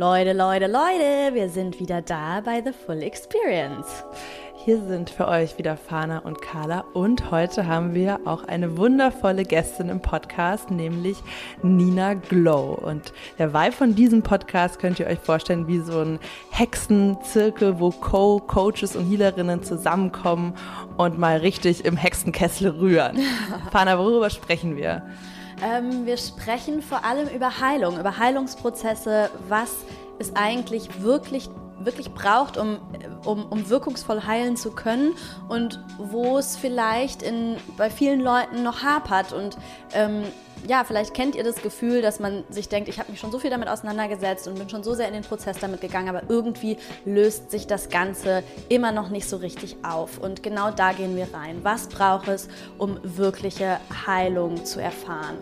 Leute, Leute, Leute, wir sind wieder da bei The Full Experience. Hier sind für euch wieder Fana und Carla und heute haben wir auch eine wundervolle Gästin im Podcast, nämlich Nina Glow. Und der Vibe von diesem Podcast könnt ihr euch vorstellen wie so ein Hexenzirkel, wo Co Coaches und Healerinnen zusammenkommen und mal richtig im Hexenkessel rühren. Fana, worüber sprechen wir? Ähm, wir sprechen vor allem über Heilung, über Heilungsprozesse, was es eigentlich wirklich wirklich braucht, um, um, um wirkungsvoll heilen zu können und wo es vielleicht in, bei vielen Leuten noch hapert. Und ähm, ja, vielleicht kennt ihr das Gefühl, dass man sich denkt, ich habe mich schon so viel damit auseinandergesetzt und bin schon so sehr in den Prozess damit gegangen, aber irgendwie löst sich das Ganze immer noch nicht so richtig auf. Und genau da gehen wir rein. Was braucht es, um wirkliche Heilung zu erfahren?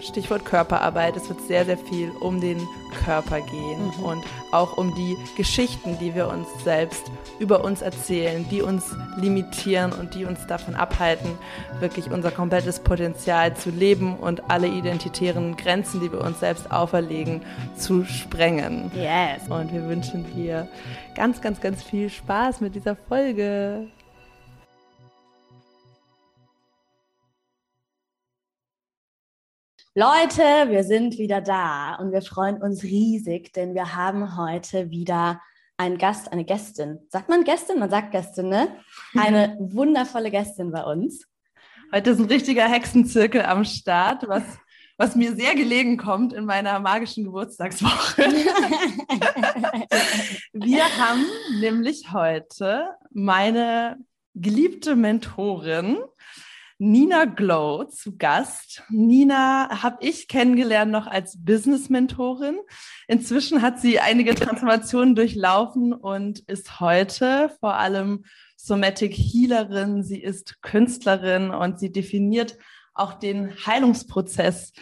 Stichwort Körperarbeit. Es wird sehr, sehr viel um den Körper gehen mhm. und auch um die Geschichten, die wir uns selbst über uns erzählen, die uns limitieren und die uns davon abhalten, wirklich unser komplettes Potenzial zu leben und alle identitären Grenzen, die wir uns selbst auferlegen, zu sprengen. Yes. Und wir wünschen dir ganz, ganz, ganz viel Spaß mit dieser Folge. Leute, wir sind wieder da und wir freuen uns riesig, denn wir haben heute wieder einen Gast, eine Gästin. Sagt man Gästin? Man sagt Gästin, ne? Eine wundervolle Gästin bei uns. Heute ist ein richtiger Hexenzirkel am Start, was, was mir sehr gelegen kommt in meiner magischen Geburtstagswoche. wir haben nämlich heute meine geliebte Mentorin, Nina Glow zu Gast. Nina habe ich kennengelernt noch als Business-Mentorin. Inzwischen hat sie einige Transformationen durchlaufen und ist heute vor allem Somatic Healerin. Sie ist Künstlerin und sie definiert auch den Heilungsprozess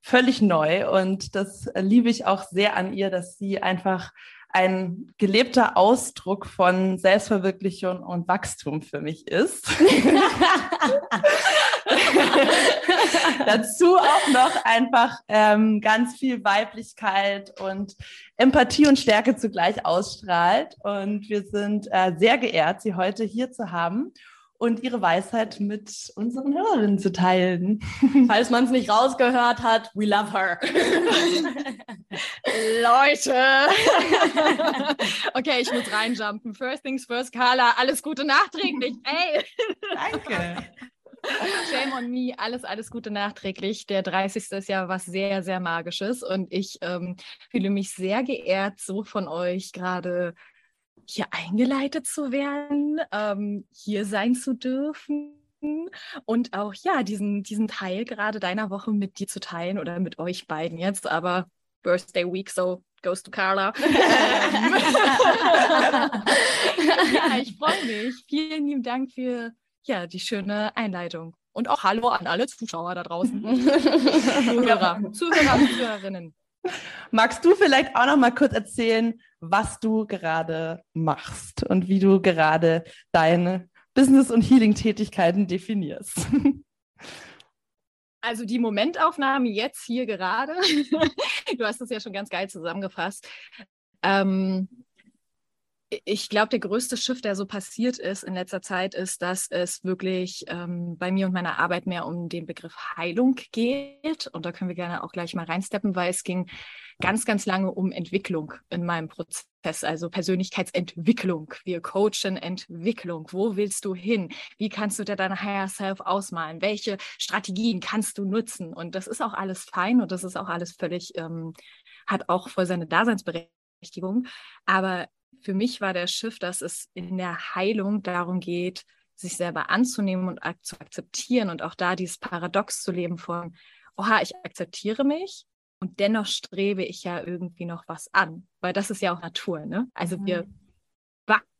völlig neu. Und das liebe ich auch sehr an ihr, dass sie einfach ein gelebter Ausdruck von Selbstverwirklichung und Wachstum für mich ist. Dazu auch noch einfach ähm, ganz viel Weiblichkeit und Empathie und Stärke zugleich ausstrahlt. Und wir sind äh, sehr geehrt, Sie heute hier zu haben und ihre Weisheit mit unseren Hörerinnen zu teilen. Falls man es nicht rausgehört hat, we love her. Leute! okay, ich muss reinjumpen. First things first, Carla, alles Gute nachträglich. Ey! Danke. Shame on me, alles, alles Gute nachträglich. Der 30. ist ja was sehr, sehr Magisches und ich ähm, fühle mich sehr geehrt, so von euch gerade hier eingeleitet zu werden, ähm, hier sein zu dürfen und auch ja diesen, diesen Teil gerade deiner Woche mit dir zu teilen oder mit euch beiden jetzt, aber Birthday Week, so goes to Carla. Ähm. ja, ich freue mich. Vielen lieben Dank für ja, die schöne Einleitung. Und auch Hallo an alle Zuschauer da draußen. Zuhörer, Zuhörer und Zuhörerinnen. Magst du vielleicht auch noch mal kurz erzählen, was du gerade machst und wie du gerade deine Business- und Healing-Tätigkeiten definierst? Also die Momentaufnahme jetzt hier gerade, du hast es ja schon ganz geil zusammengefasst. Ähm, ich glaube, der größte Shift, der so passiert ist in letzter Zeit, ist, dass es wirklich ähm, bei mir und meiner Arbeit mehr um den Begriff Heilung geht. Und da können wir gerne auch gleich mal reinsteppen, weil es ging ganz, ganz lange um Entwicklung in meinem Prozess, also Persönlichkeitsentwicklung. Wir coachen Entwicklung. Wo willst du hin? Wie kannst du dir dein Higher Self ausmalen? Welche Strategien kannst du nutzen? Und das ist auch alles fein und das ist auch alles völlig, ähm, hat auch voll seine Daseinsberechtigung. Aber für mich war der Shift, dass es in der Heilung darum geht, sich selber anzunehmen und ak zu akzeptieren und auch da dieses Paradox zu leben von, oha, ich akzeptiere mich und dennoch strebe ich ja irgendwie noch was an, weil das ist ja auch Natur, ne? Also mhm. wir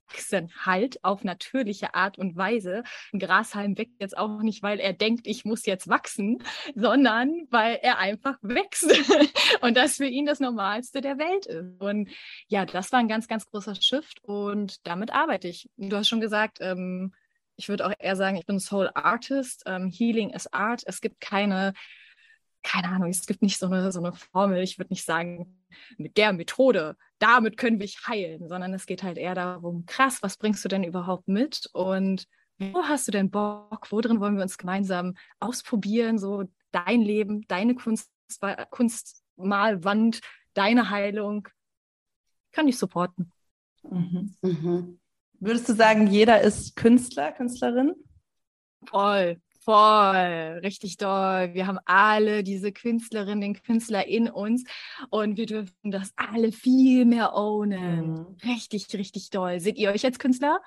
wachsen halt auf natürliche Art und Weise. Ein Grashalm wächst jetzt auch nicht, weil er denkt, ich muss jetzt wachsen, sondern weil er einfach wächst und das für ihn das Normalste der Welt ist. Und ja, das war ein ganz, ganz großer Shift und damit arbeite ich. Du hast schon gesagt, ähm, ich würde auch eher sagen, ich bin Soul Artist. Ähm, Healing is Art. Es gibt keine keine Ahnung, es gibt nicht so eine, so eine Formel. Ich würde nicht sagen, mit der Methode, damit können wir dich heilen, sondern es geht halt eher darum, krass, was bringst du denn überhaupt mit und wo hast du denn Bock, wo drin wollen wir uns gemeinsam ausprobieren, so dein Leben, deine Kunst, Kunstmalwand, deine Heilung, kann ich supporten. Mhm. Mhm. Würdest du sagen, jeder ist Künstler, Künstlerin? Voll, voll, richtig doll. Wir haben alle diese Künstlerin, den Künstler in uns und wir dürfen das alle viel mehr ownen. Mhm. Richtig, richtig doll. Seht ihr euch als Künstler?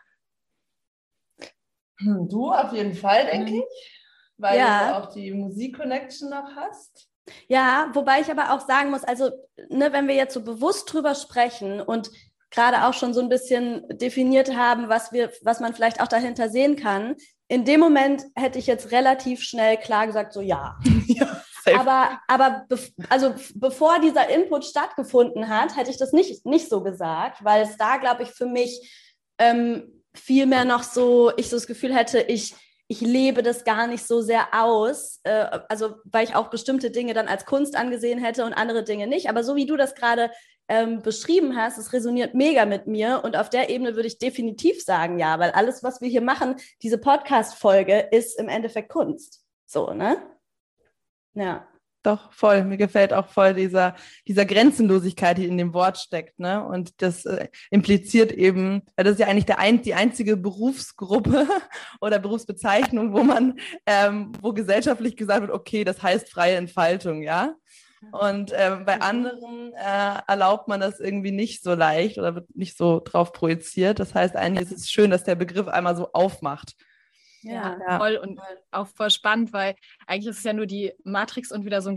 Hm, du auf jeden Fall, denke mhm. ich, weil ja. du auch die Musik-Connection noch hast. Ja, wobei ich aber auch sagen muss, also ne, wenn wir jetzt so bewusst drüber sprechen und gerade auch schon so ein bisschen definiert haben, was wir, was man vielleicht auch dahinter sehen kann. In dem Moment hätte ich jetzt relativ schnell klar gesagt, so ja. ja aber aber be also bevor dieser Input stattgefunden hat, hätte ich das nicht, nicht so gesagt, weil es da, glaube ich, für mich ähm, viel mehr noch so, ich so das Gefühl hätte, ich, ich lebe das gar nicht so sehr aus, äh, also weil ich auch bestimmte Dinge dann als Kunst angesehen hätte und andere Dinge nicht. Aber so wie du das gerade ähm, beschrieben hast, es resoniert mega mit mir und auf der Ebene würde ich definitiv sagen, ja, weil alles, was wir hier machen, diese Podcast-Folge ist im Endeffekt Kunst. So, ne? Ja. Doch, voll. Mir gefällt auch voll dieser, dieser Grenzenlosigkeit, die in dem Wort steckt. Ne? Und das äh, impliziert eben, das ist ja eigentlich der ein, die einzige Berufsgruppe oder Berufsbezeichnung, wo man, ähm, wo gesellschaftlich gesagt wird, okay, das heißt freie Entfaltung, ja. Und äh, bei mhm. anderen äh, erlaubt man das irgendwie nicht so leicht oder wird nicht so drauf projiziert. Das heißt, eigentlich ist es schön, dass der Begriff einmal so aufmacht. Ja, ja, voll und auch voll spannend, weil eigentlich ist es ja nur die Matrix und wieder so ein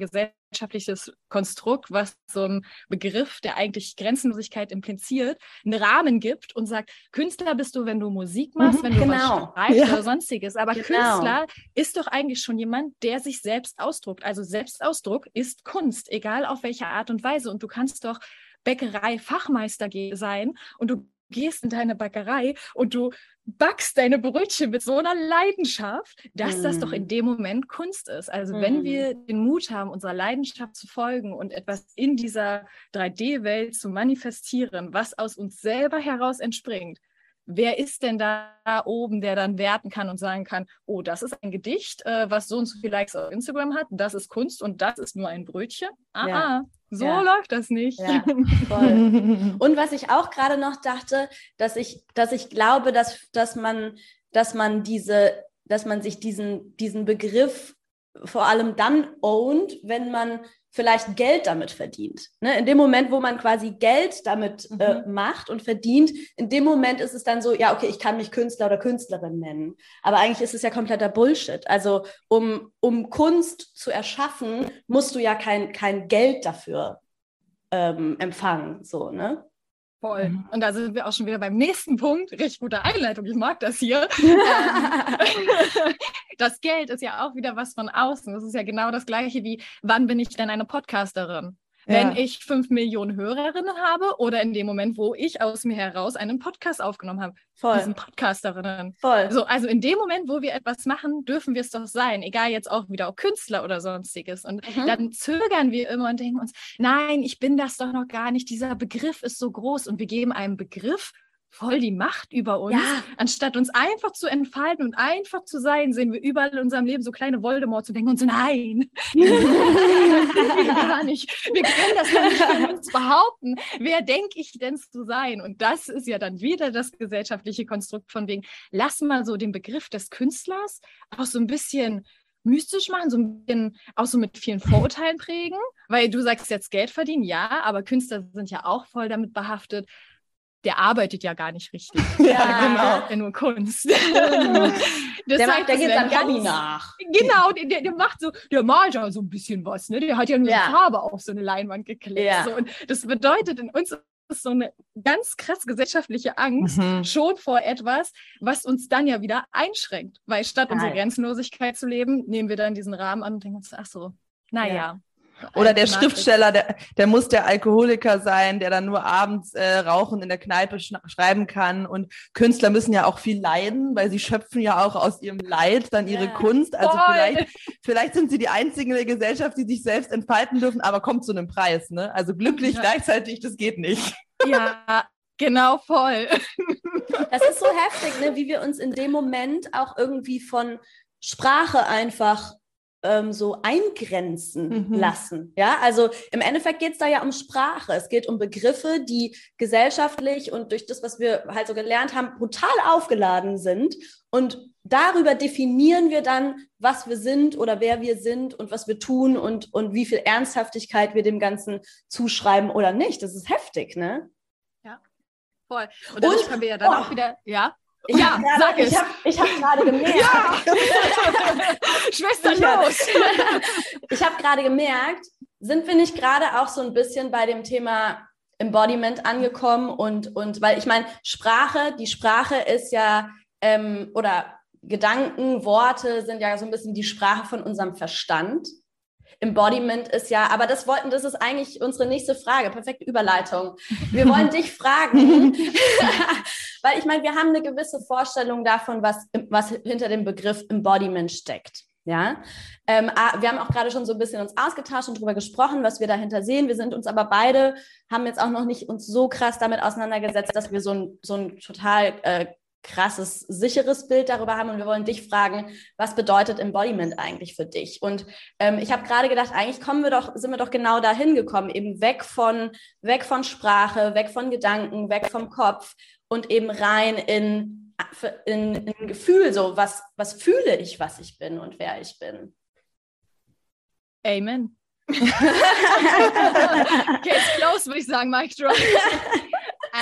gesellschaftliches Konstrukt, was so ein Begriff, der eigentlich Grenzenlosigkeit impliziert, einen Rahmen gibt und sagt, Künstler bist du, wenn du Musik machst, mhm, wenn du genau. was schreibst ja. oder sonstiges. Aber genau. Künstler ist doch eigentlich schon jemand, der sich selbst ausdruckt. Also Selbstausdruck ist Kunst, egal auf welche Art und Weise. Und du kannst doch Bäckerei-Fachmeister sein und du gehst in deine Bäckerei und du backst deine Brötchen mit so einer Leidenschaft, dass mm. das doch in mm. dem Moment Kunst ist. Also mm. wenn wir den Mut haben, unserer Leidenschaft zu folgen und etwas in dieser 3D-Welt zu manifestieren, was aus uns selber heraus entspringt, wer ist denn da oben, der dann werten kann und sagen kann, oh, das ist ein Gedicht, äh, was so und so viele Likes auf Instagram hat, das ist Kunst und das ist nur ein Brötchen? Ah, ja. so ja. läuft das nicht. Ja, und was ich auch gerade noch dachte, dass ich, dass ich glaube, dass, dass man, dass man diese, dass man sich diesen, diesen Begriff vor allem dann ownt, wenn man vielleicht Geld damit verdient. Ne? In dem Moment, wo man quasi Geld damit mhm. äh, macht und verdient, in dem Moment ist es dann so, ja, okay, ich kann mich Künstler oder Künstlerin nennen. Aber eigentlich ist es ja kompletter Bullshit. Also um, um Kunst zu erschaffen, musst du ja kein, kein Geld dafür ähm, empfangen. So, ne? Voll. Mhm. Und da sind wir auch schon wieder beim nächsten Punkt. Richtig gute Einleitung, ich mag das hier. Das Geld ist ja auch wieder was von außen. Das ist ja genau das gleiche wie, wann bin ich denn eine Podcasterin? wenn ja. ich fünf Millionen Hörerinnen habe oder in dem Moment, wo ich aus mir heraus einen Podcast aufgenommen habe. Voll. Sind Podcasterinnen. Voll. So, also in dem Moment, wo wir etwas machen, dürfen wir es doch sein. Egal jetzt auch wieder auch Künstler oder sonstiges. Und mhm. dann zögern wir immer und denken uns, nein, ich bin das doch noch gar nicht. Dieser Begriff ist so groß und wir geben einem Begriff voll die Macht über uns. Ja. Anstatt uns einfach zu entfalten und einfach zu sein, sehen wir überall in unserem Leben so kleine Voldemort zu denken und so, nein, gar nicht. Wir können das gar nicht von uns behaupten. Wer denke ich denn zu sein? Und das ist ja dann wieder das gesellschaftliche Konstrukt von wegen, lass mal so den Begriff des Künstlers auch so ein bisschen mystisch machen, so ein bisschen auch so mit vielen Vorurteilen prägen, weil du sagst jetzt Geld verdienen, ja, aber Künstler sind ja auch voll damit behaftet, der arbeitet ja gar nicht richtig. ja, genau. Ja nur Kunst. das der, heißt, der geht dann Hobby nach. Genau, der, der, macht so, der malt ja so ein bisschen was, ne? Der hat ja nur ja. Farbe auf so eine Leinwand geklebt. Ja. So. Und das bedeutet in uns ist so eine ganz krass gesellschaftliche Angst mhm. schon vor etwas, was uns dann ja wieder einschränkt. Weil statt Nein. unsere Grenzenlosigkeit zu leben, nehmen wir dann diesen Rahmen an und denken uns, ach so, naja. Ja. Oder der Schriftsteller, der, der muss der Alkoholiker sein, der dann nur abends äh, rauchen in der Kneipe sch schreiben kann. Und Künstler müssen ja auch viel leiden, weil sie schöpfen ja auch aus ihrem Leid dann ihre ja, Kunst. Also vielleicht, vielleicht sind sie die einzigen in der Gesellschaft, die sich selbst entfalten dürfen, aber kommt zu einem Preis. Ne? Also glücklich ja. gleichzeitig, das geht nicht. Ja, genau voll. Das ist so heftig, ne? wie wir uns in dem Moment auch irgendwie von Sprache einfach ähm, so eingrenzen mhm. lassen. Ja, also im Endeffekt geht es da ja um Sprache. Es geht um Begriffe, die gesellschaftlich und durch das, was wir halt so gelernt haben, brutal aufgeladen sind. Und darüber definieren wir dann, was wir sind oder wer wir sind und was wir tun und, und wie viel Ernsthaftigkeit wir dem Ganzen zuschreiben oder nicht. Das ist heftig, ne? Ja, voll. Und dadurch und, können wir ja dann oh, auch wieder, ja. Ja, grade, sag ich es. Hab, ich habe gerade gemerkt. Ja. Schwester, los. ich habe gerade gemerkt, sind wir nicht gerade auch so ein bisschen bei dem Thema Embodiment angekommen und, und weil ich meine, Sprache, die Sprache ist ja, ähm, oder Gedanken, Worte sind ja so ein bisschen die Sprache von unserem Verstand. Embodiment ist ja, aber das wollten, das ist eigentlich unsere nächste Frage. Perfekte Überleitung. Wir wollen dich fragen, weil ich meine, wir haben eine gewisse Vorstellung davon, was, was hinter dem Begriff Embodiment steckt. Ja, ähm, ah, wir haben auch gerade schon so ein bisschen uns ausgetauscht und darüber gesprochen, was wir dahinter sehen. Wir sind uns aber beide, haben jetzt auch noch nicht uns so krass damit auseinandergesetzt, dass wir so ein, so ein total äh, krasses, sicheres Bild darüber haben und wir wollen dich fragen, was bedeutet Embodiment eigentlich für dich? Und ähm, ich habe gerade gedacht, eigentlich kommen wir doch, sind wir doch genau dahin gekommen, eben weg von, weg von Sprache, weg von Gedanken, weg vom Kopf und eben rein in, in, in Gefühl, so was, was fühle ich, was ich bin und wer ich bin. Amen. Case close, würde ich sagen, Mike Drop.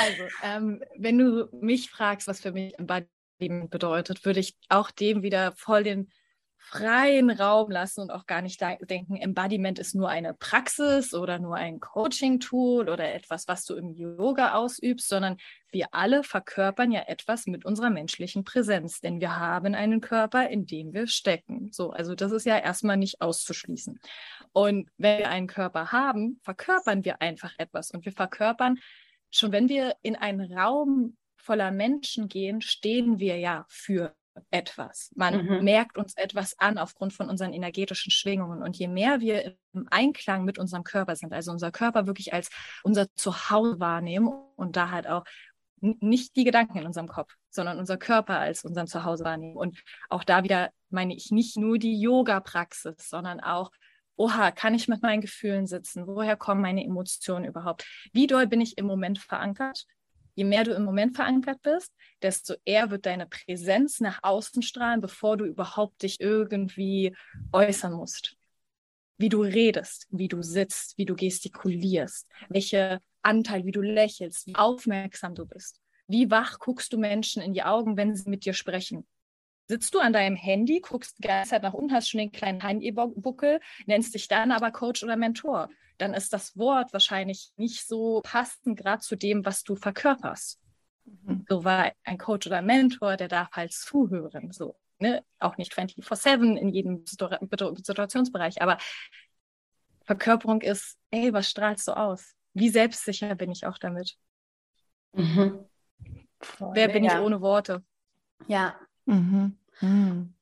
Also, ähm, wenn du mich fragst, was für mich Embodiment bedeutet, würde ich auch dem wieder voll den freien Raum lassen und auch gar nicht denken, Embodiment ist nur eine Praxis oder nur ein Coaching-Tool oder etwas, was du im Yoga ausübst, sondern wir alle verkörpern ja etwas mit unserer menschlichen Präsenz, denn wir haben einen Körper, in dem wir stecken. So, also das ist ja erstmal nicht auszuschließen. Und wenn wir einen Körper haben, verkörpern wir einfach etwas und wir verkörpern schon wenn wir in einen Raum voller Menschen gehen, stehen wir ja für etwas. Man mhm. merkt uns etwas an aufgrund von unseren energetischen Schwingungen. Und je mehr wir im Einklang mit unserem Körper sind, also unser Körper wirklich als unser Zuhause wahrnehmen und da halt auch nicht die Gedanken in unserem Kopf, sondern unser Körper als unseren Zuhause wahrnehmen. Und auch da wieder meine ich nicht nur die Yoga-Praxis, sondern auch oha, kann ich mit meinen Gefühlen sitzen? Woher kommen meine Emotionen überhaupt? Wie doll bin ich im Moment verankert? Je mehr du im Moment verankert bist, desto eher wird deine Präsenz nach außen strahlen, bevor du überhaupt dich irgendwie äußern musst. Wie du redest, wie du sitzt, wie du gestikulierst, welche Anteil, wie du lächelst, wie aufmerksam du bist. Wie wach guckst du Menschen in die Augen, wenn sie mit dir sprechen? Sitzt du an deinem Handy, guckst die ganze Zeit nach unten, hast schon den kleinen Handybuckel, nennst dich dann aber Coach oder Mentor. Dann ist das Wort wahrscheinlich nicht so passend gerade zu dem, was du verkörperst. Mhm. So war ein Coach oder Mentor, der darf halt zuhören. So, ne? Auch nicht 24-7 in jedem Situationsbereich, aber Verkörperung ist, ey, was strahlst du aus? Wie selbstsicher bin ich auch damit? Mhm. Wer bin ich ohne Worte? Ja, Mhm. Mhm.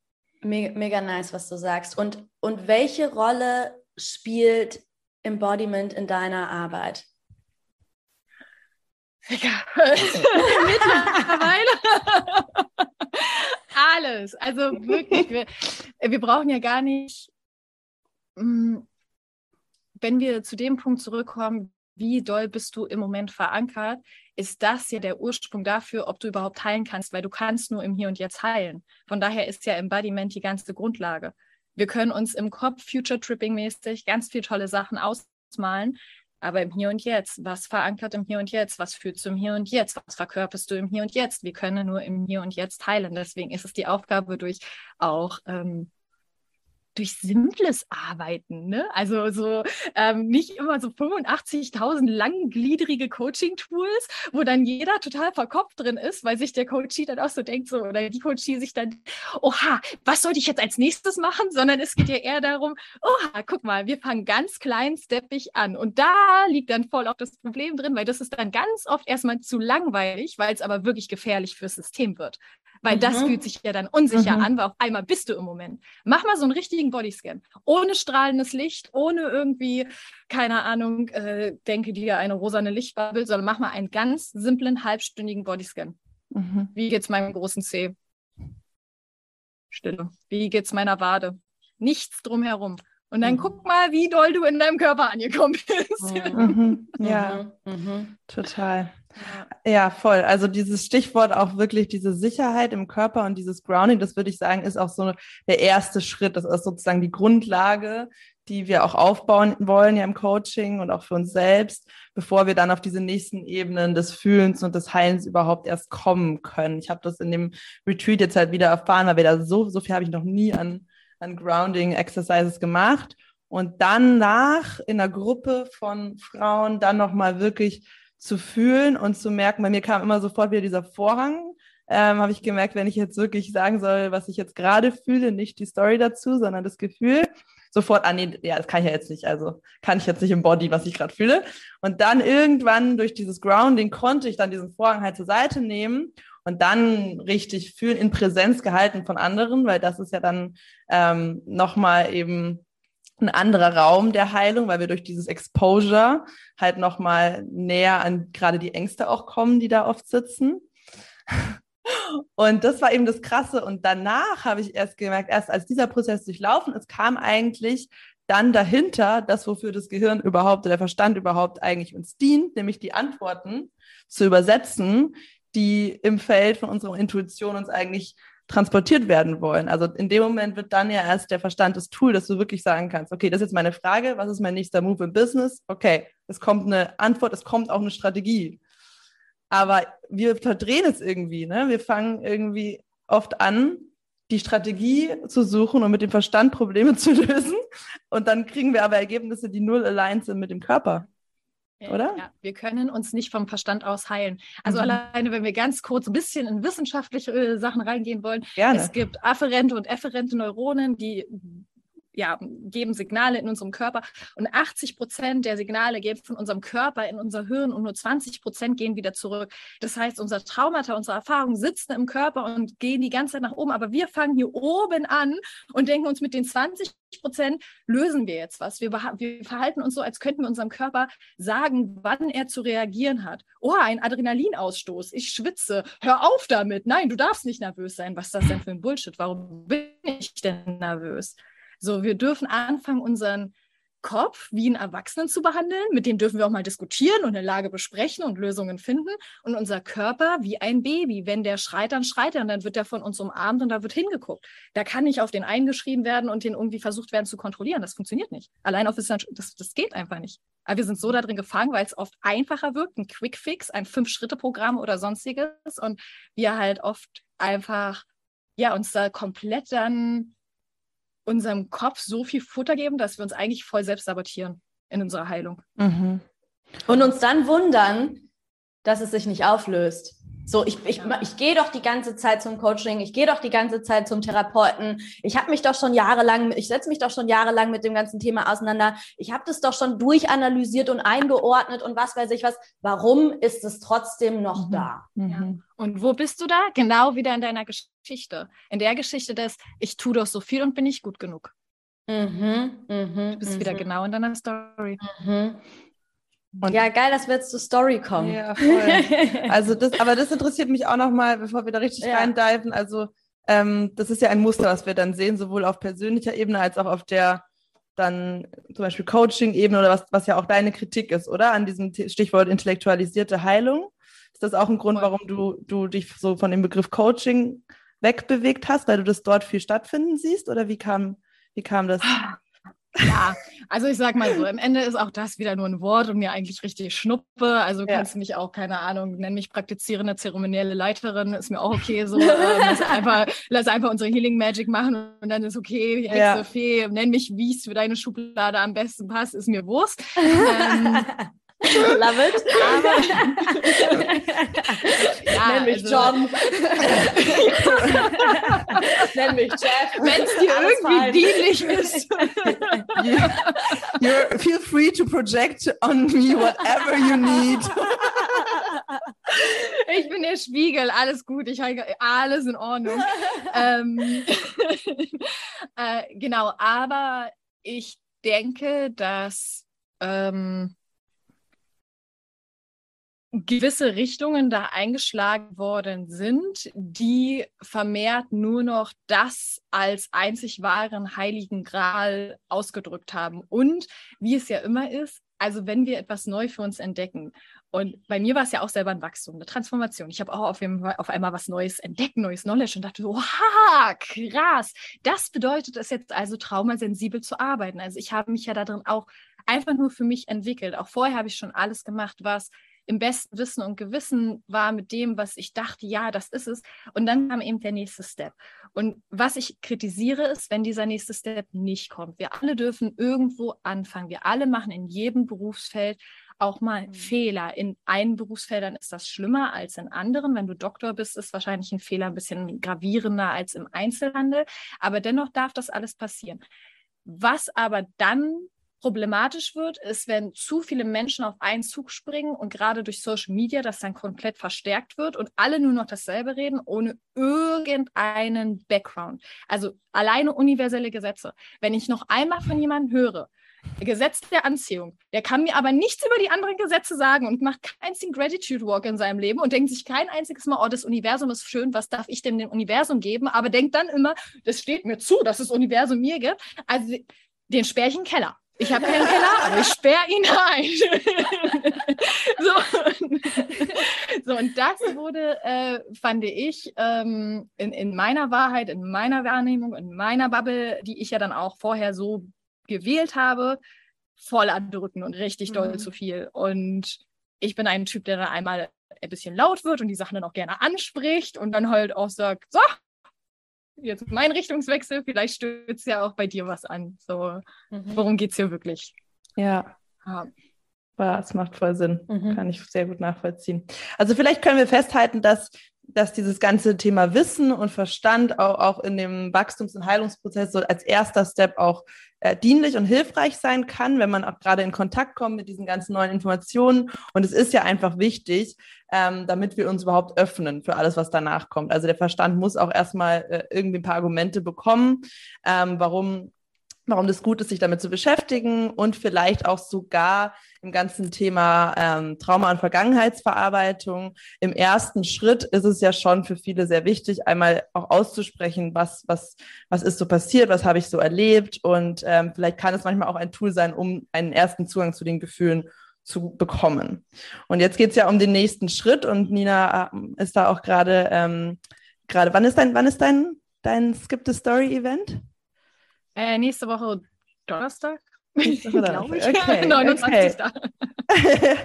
Mega, mega nice, was du sagst. Und, und welche Rolle spielt Embodiment in deiner Arbeit? Mittlerweile alles. Also wirklich, wir, wir brauchen ja gar nicht, mm, wenn wir zu dem Punkt zurückkommen, wie doll bist du im Moment verankert, ist das ja der Ursprung dafür, ob du überhaupt heilen kannst, weil du kannst nur im Hier und Jetzt heilen. Von daher ist ja Embodiment die ganze Grundlage. Wir können uns im Kopf Future Tripping mäßig ganz viele tolle Sachen ausmalen, aber im Hier und Jetzt, was verankert im Hier und Jetzt, was führt zum Hier und Jetzt, was verkörperst du im Hier und Jetzt? Wir können nur im Hier und Jetzt heilen. Deswegen ist es die Aufgabe durch auch ähm, durch simples Arbeiten. Ne? Also so ähm, nicht immer so 85.000 langgliedrige Coaching-Tools, wo dann jeder total verkopft drin ist, weil sich der Coachie dann auch so denkt, so oder die Coachie sich dann, oha, was sollte ich jetzt als nächstes machen? Sondern es geht ja eher darum, oha, guck mal, wir fangen ganz klein, steppig an. Und da liegt dann voll auch das Problem drin, weil das ist dann ganz oft erstmal zu langweilig, weil es aber wirklich gefährlich fürs System wird. Weil mhm. das fühlt sich ja dann unsicher mhm. an, weil auf einmal bist du im Moment. Mach mal so einen richtigen Bodyscan. Ohne strahlendes Licht, ohne irgendwie, keine Ahnung, äh, denke dir eine rosane Lichtbubble, sondern mach mal einen ganz simplen, halbstündigen Bodyscan. Mhm. Wie geht's meinem großen C? Stille. Wie geht's meiner Wade? Nichts drumherum. Und dann mhm. guck mal, wie doll du in deinem Körper angekommen bist. Mhm. Ja, mhm. mhm. total. Ja. ja, voll. Also dieses Stichwort auch wirklich diese Sicherheit im Körper und dieses Grounding, das würde ich sagen, ist auch so der erste Schritt. Das ist sozusagen die Grundlage, die wir auch aufbauen wollen ja im Coaching und auch für uns selbst, bevor wir dann auf diese nächsten Ebenen des Fühlens und des Heilens überhaupt erst kommen können. Ich habe das in dem Retreat jetzt halt wieder erfahren, weil wir da so, so viel habe ich noch nie an an Grounding Exercises gemacht und dann nach in einer Gruppe von Frauen dann nochmal wirklich zu fühlen und zu merken, bei mir kam immer sofort wieder dieser Vorhang, ähm, habe ich gemerkt, wenn ich jetzt wirklich sagen soll, was ich jetzt gerade fühle, nicht die Story dazu, sondern das Gefühl, sofort, ah nee, ja, das kann ich ja jetzt nicht, also kann ich jetzt nicht im Body, was ich gerade fühle. Und dann irgendwann durch dieses Grounding konnte ich dann diesen Vorhang halt zur Seite nehmen und dann richtig fühlen, in Präsenz gehalten von anderen, weil das ist ja dann ähm, nochmal eben ein anderer Raum der Heilung, weil wir durch dieses Exposure halt nochmal näher an gerade die Ängste auch kommen, die da oft sitzen. Und das war eben das Krasse. Und danach habe ich erst gemerkt, erst als dieser Prozess durchlaufen ist, kam eigentlich dann dahinter das, wofür das Gehirn überhaupt, der Verstand überhaupt eigentlich uns dient, nämlich die Antworten zu übersetzen, die im Feld von unserer Intuition uns eigentlich transportiert werden wollen. Also in dem Moment wird dann ja erst der Verstand das Tool, dass du wirklich sagen kannst, okay, das ist jetzt meine Frage, was ist mein nächster Move im Business? Okay, es kommt eine Antwort, es kommt auch eine Strategie. Aber wir verdrehen es irgendwie, ne? Wir fangen irgendwie oft an, die Strategie zu suchen und mit dem Verstand Probleme zu lösen. Und dann kriegen wir aber Ergebnisse, die null aligned sind mit dem Körper oder? Ja, wir können uns nicht vom Verstand aus heilen. Also mhm. alleine, wenn wir ganz kurz ein bisschen in wissenschaftliche äh, Sachen reingehen wollen. Gerne. Es gibt afferente und efferente Neuronen, die ja, geben Signale in unserem Körper und 80 Prozent der Signale gehen von unserem Körper in unser Hirn und nur 20 Prozent gehen wieder zurück. Das heißt, unser Traumata, unsere Erfahrungen sitzen im Körper und gehen die ganze Zeit nach oben, aber wir fangen hier oben an und denken uns mit den 20 Prozent lösen wir jetzt was. Wir, wir, verhalten uns so, als könnten wir unserem Körper sagen, wann er zu reagieren hat. Oh, ein Adrenalinausstoß. Ich schwitze. Hör auf damit. Nein, du darfst nicht nervös sein. Was ist das denn für ein Bullshit? Warum bin ich denn nervös? So, wir dürfen anfangen, unseren Kopf wie einen Erwachsenen zu behandeln. Mit dem dürfen wir auch mal diskutieren und eine Lage besprechen und Lösungen finden. Und unser Körper wie ein Baby. Wenn der schreit, dann schreit er und dann wird er von uns umarmt und da wird hingeguckt. Da kann nicht auf den eingeschrieben werden und den irgendwie versucht werden zu kontrollieren. Das funktioniert nicht. Allein auf das, das geht einfach nicht. Aber wir sind so da drin gefangen, weil es oft einfacher wirkt, ein Quick-Fix, ein Fünf-Schritte-Programm oder sonstiges. Und wir halt oft einfach ja, uns da komplett dann unserem Kopf so viel Futter geben, dass wir uns eigentlich voll selbst sabotieren in unserer Heilung. Mhm. Und uns dann wundern, dass es sich nicht auflöst. So, ich, ich, ich gehe doch die ganze Zeit zum Coaching, ich gehe doch die ganze Zeit zum Therapeuten. Ich habe mich doch schon jahrelang, ich setze mich doch schon jahrelang mit dem ganzen Thema auseinander. Ich habe das doch schon durchanalysiert und eingeordnet und was weiß ich was. Warum ist es trotzdem noch mhm. da? Mhm. Ja. Und wo bist du da? Genau wieder in deiner Geschichte. In der Geschichte des, ich tue doch so viel und bin nicht gut genug. Mhm, mh, du bist wieder mhm. genau in deiner Story. Und ja, geil, dass wir jetzt zur Story kommen. Ja, voll. Also das, aber das interessiert mich auch nochmal, bevor wir da richtig ja. reindiven. Also ähm, das ist ja ein Muster, was wir dann sehen, sowohl auf persönlicher Ebene als auch auf der dann zum Beispiel Coaching-Ebene oder was, was ja auch deine Kritik ist, oder? An diesem Stichwort intellektualisierte Heilung. Ist das auch ein Grund, warum du, du dich so von dem Begriff Coaching wegbewegt hast, weil du das dort viel stattfinden siehst? Oder wie kam, wie kam das? Ja, also ich sag mal so, am Ende ist auch das wieder nur ein Wort und mir eigentlich richtig Schnuppe. Also ja. kannst du mich auch, keine Ahnung, nenn mich praktizierende zeremonielle Leiterin, ist mir auch okay so. äh, lass, einfach, lass einfach unsere Healing Magic machen und dann ist okay, Hexe, ja. Fee, nenn mich, wie es für deine Schublade am besten passt, ist mir Wurst. Ähm, Love it. Aber, ja, Nenn mich also, John. Nenn mich Jeff. Wenn es dir irgendwie dienlich ist. you, feel free to project on me whatever you need. Ich bin der Spiegel, alles gut, ich habe alles in Ordnung. ähm, äh, genau, aber ich denke, dass ähm, gewisse Richtungen da eingeschlagen worden sind, die vermehrt nur noch das als einzig wahren heiligen Gral ausgedrückt haben. Und wie es ja immer ist, also wenn wir etwas neu für uns entdecken, und bei mir war es ja auch selber ein Wachstum, eine Transformation. Ich habe auch auf, auf, einmal was Neues entdeckt, neues Knowledge und dachte, wow, krass. Das bedeutet es jetzt also, traumasensibel zu arbeiten. Also ich habe mich ja darin auch einfach nur für mich entwickelt. Auch vorher habe ich schon alles gemacht, was im besten Wissen und Gewissen war mit dem, was ich dachte, ja, das ist es. Und dann kam eben der nächste Step. Und was ich kritisiere, ist, wenn dieser nächste Step nicht kommt. Wir alle dürfen irgendwo anfangen. Wir alle machen in jedem Berufsfeld auch mal mhm. Fehler. In einen Berufsfeldern ist das schlimmer als in anderen. Wenn du Doktor bist, ist wahrscheinlich ein Fehler ein bisschen gravierender als im Einzelhandel. Aber dennoch darf das alles passieren. Was aber dann problematisch wird, ist, wenn zu viele Menschen auf einen Zug springen und gerade durch Social Media das dann komplett verstärkt wird und alle nur noch dasselbe reden, ohne irgendeinen Background. Also alleine universelle Gesetze. Wenn ich noch einmal von jemandem höre, Gesetz der Anziehung. Der kann mir aber nichts über die anderen Gesetze sagen und macht keinen einzigen Gratitude Walk in seinem Leben und denkt sich kein einziges Mal, oh, das Universum ist schön, was darf ich denn dem Universum geben? Aber denkt dann immer, das steht mir zu, dass das Universum mir gibt. Also den sperre Keller. Ich habe keinen Keller, aber ich sperre ihn ein. so. so, und das wurde, äh, fand ich, ähm, in, in meiner Wahrheit, in meiner Wahrnehmung, in meiner Bubble, die ich ja dann auch vorher so gewählt habe, voll andrücken und richtig doll mhm. zu viel. Und ich bin ein Typ, der dann einmal ein bisschen laut wird und die Sachen dann auch gerne anspricht und dann halt auch sagt, so, jetzt mein Richtungswechsel, vielleicht stößt ja auch bei dir was an. So, mhm. worum geht es hier wirklich? Ja. ja. Das macht voll Sinn. Mhm. Kann ich sehr gut nachvollziehen. Also vielleicht können wir festhalten, dass, dass dieses ganze Thema Wissen und Verstand auch, auch in dem Wachstums- und Heilungsprozess so als erster Step auch äh, dienlich und hilfreich sein kann, wenn man auch gerade in Kontakt kommt mit diesen ganzen neuen Informationen. Und es ist ja einfach wichtig, ähm, damit wir uns überhaupt öffnen für alles, was danach kommt. Also der Verstand muss auch erstmal äh, irgendwie ein paar Argumente bekommen, ähm, warum warum das gut ist, sich damit zu beschäftigen und vielleicht auch sogar im ganzen Thema ähm, Trauma- und Vergangenheitsverarbeitung. Im ersten Schritt ist es ja schon für viele sehr wichtig, einmal auch auszusprechen, was, was, was ist so passiert, was habe ich so erlebt und ähm, vielleicht kann es manchmal auch ein Tool sein, um einen ersten Zugang zu den Gefühlen zu bekommen. Und jetzt geht es ja um den nächsten Schritt und Nina äh, ist da auch gerade, ähm, gerade, wann ist dein, wann ist dein, dein Skip the Story Event? Äh, nächste Woche Donnerstag. Glaube ich. Okay, 29. Okay.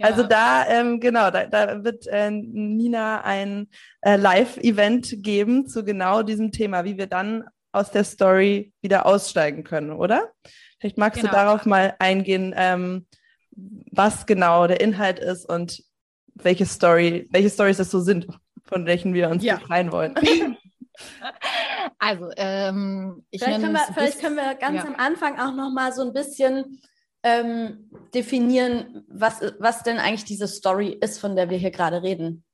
also ja. da, ähm, genau, da, da wird äh, Nina ein äh, Live-Event geben zu genau diesem Thema, wie wir dann aus der Story wieder aussteigen können, oder? Vielleicht magst genau. du darauf mal eingehen, ähm, was genau der Inhalt ist und welche Story, welche Stories es so sind, von welchen wir uns ja. befreien wollen. Also, ähm, ich vielleicht, können wir, vielleicht können wir ganz ja. am Anfang auch noch mal so ein bisschen ähm, definieren, was, was denn eigentlich diese Story ist, von der wir hier gerade reden.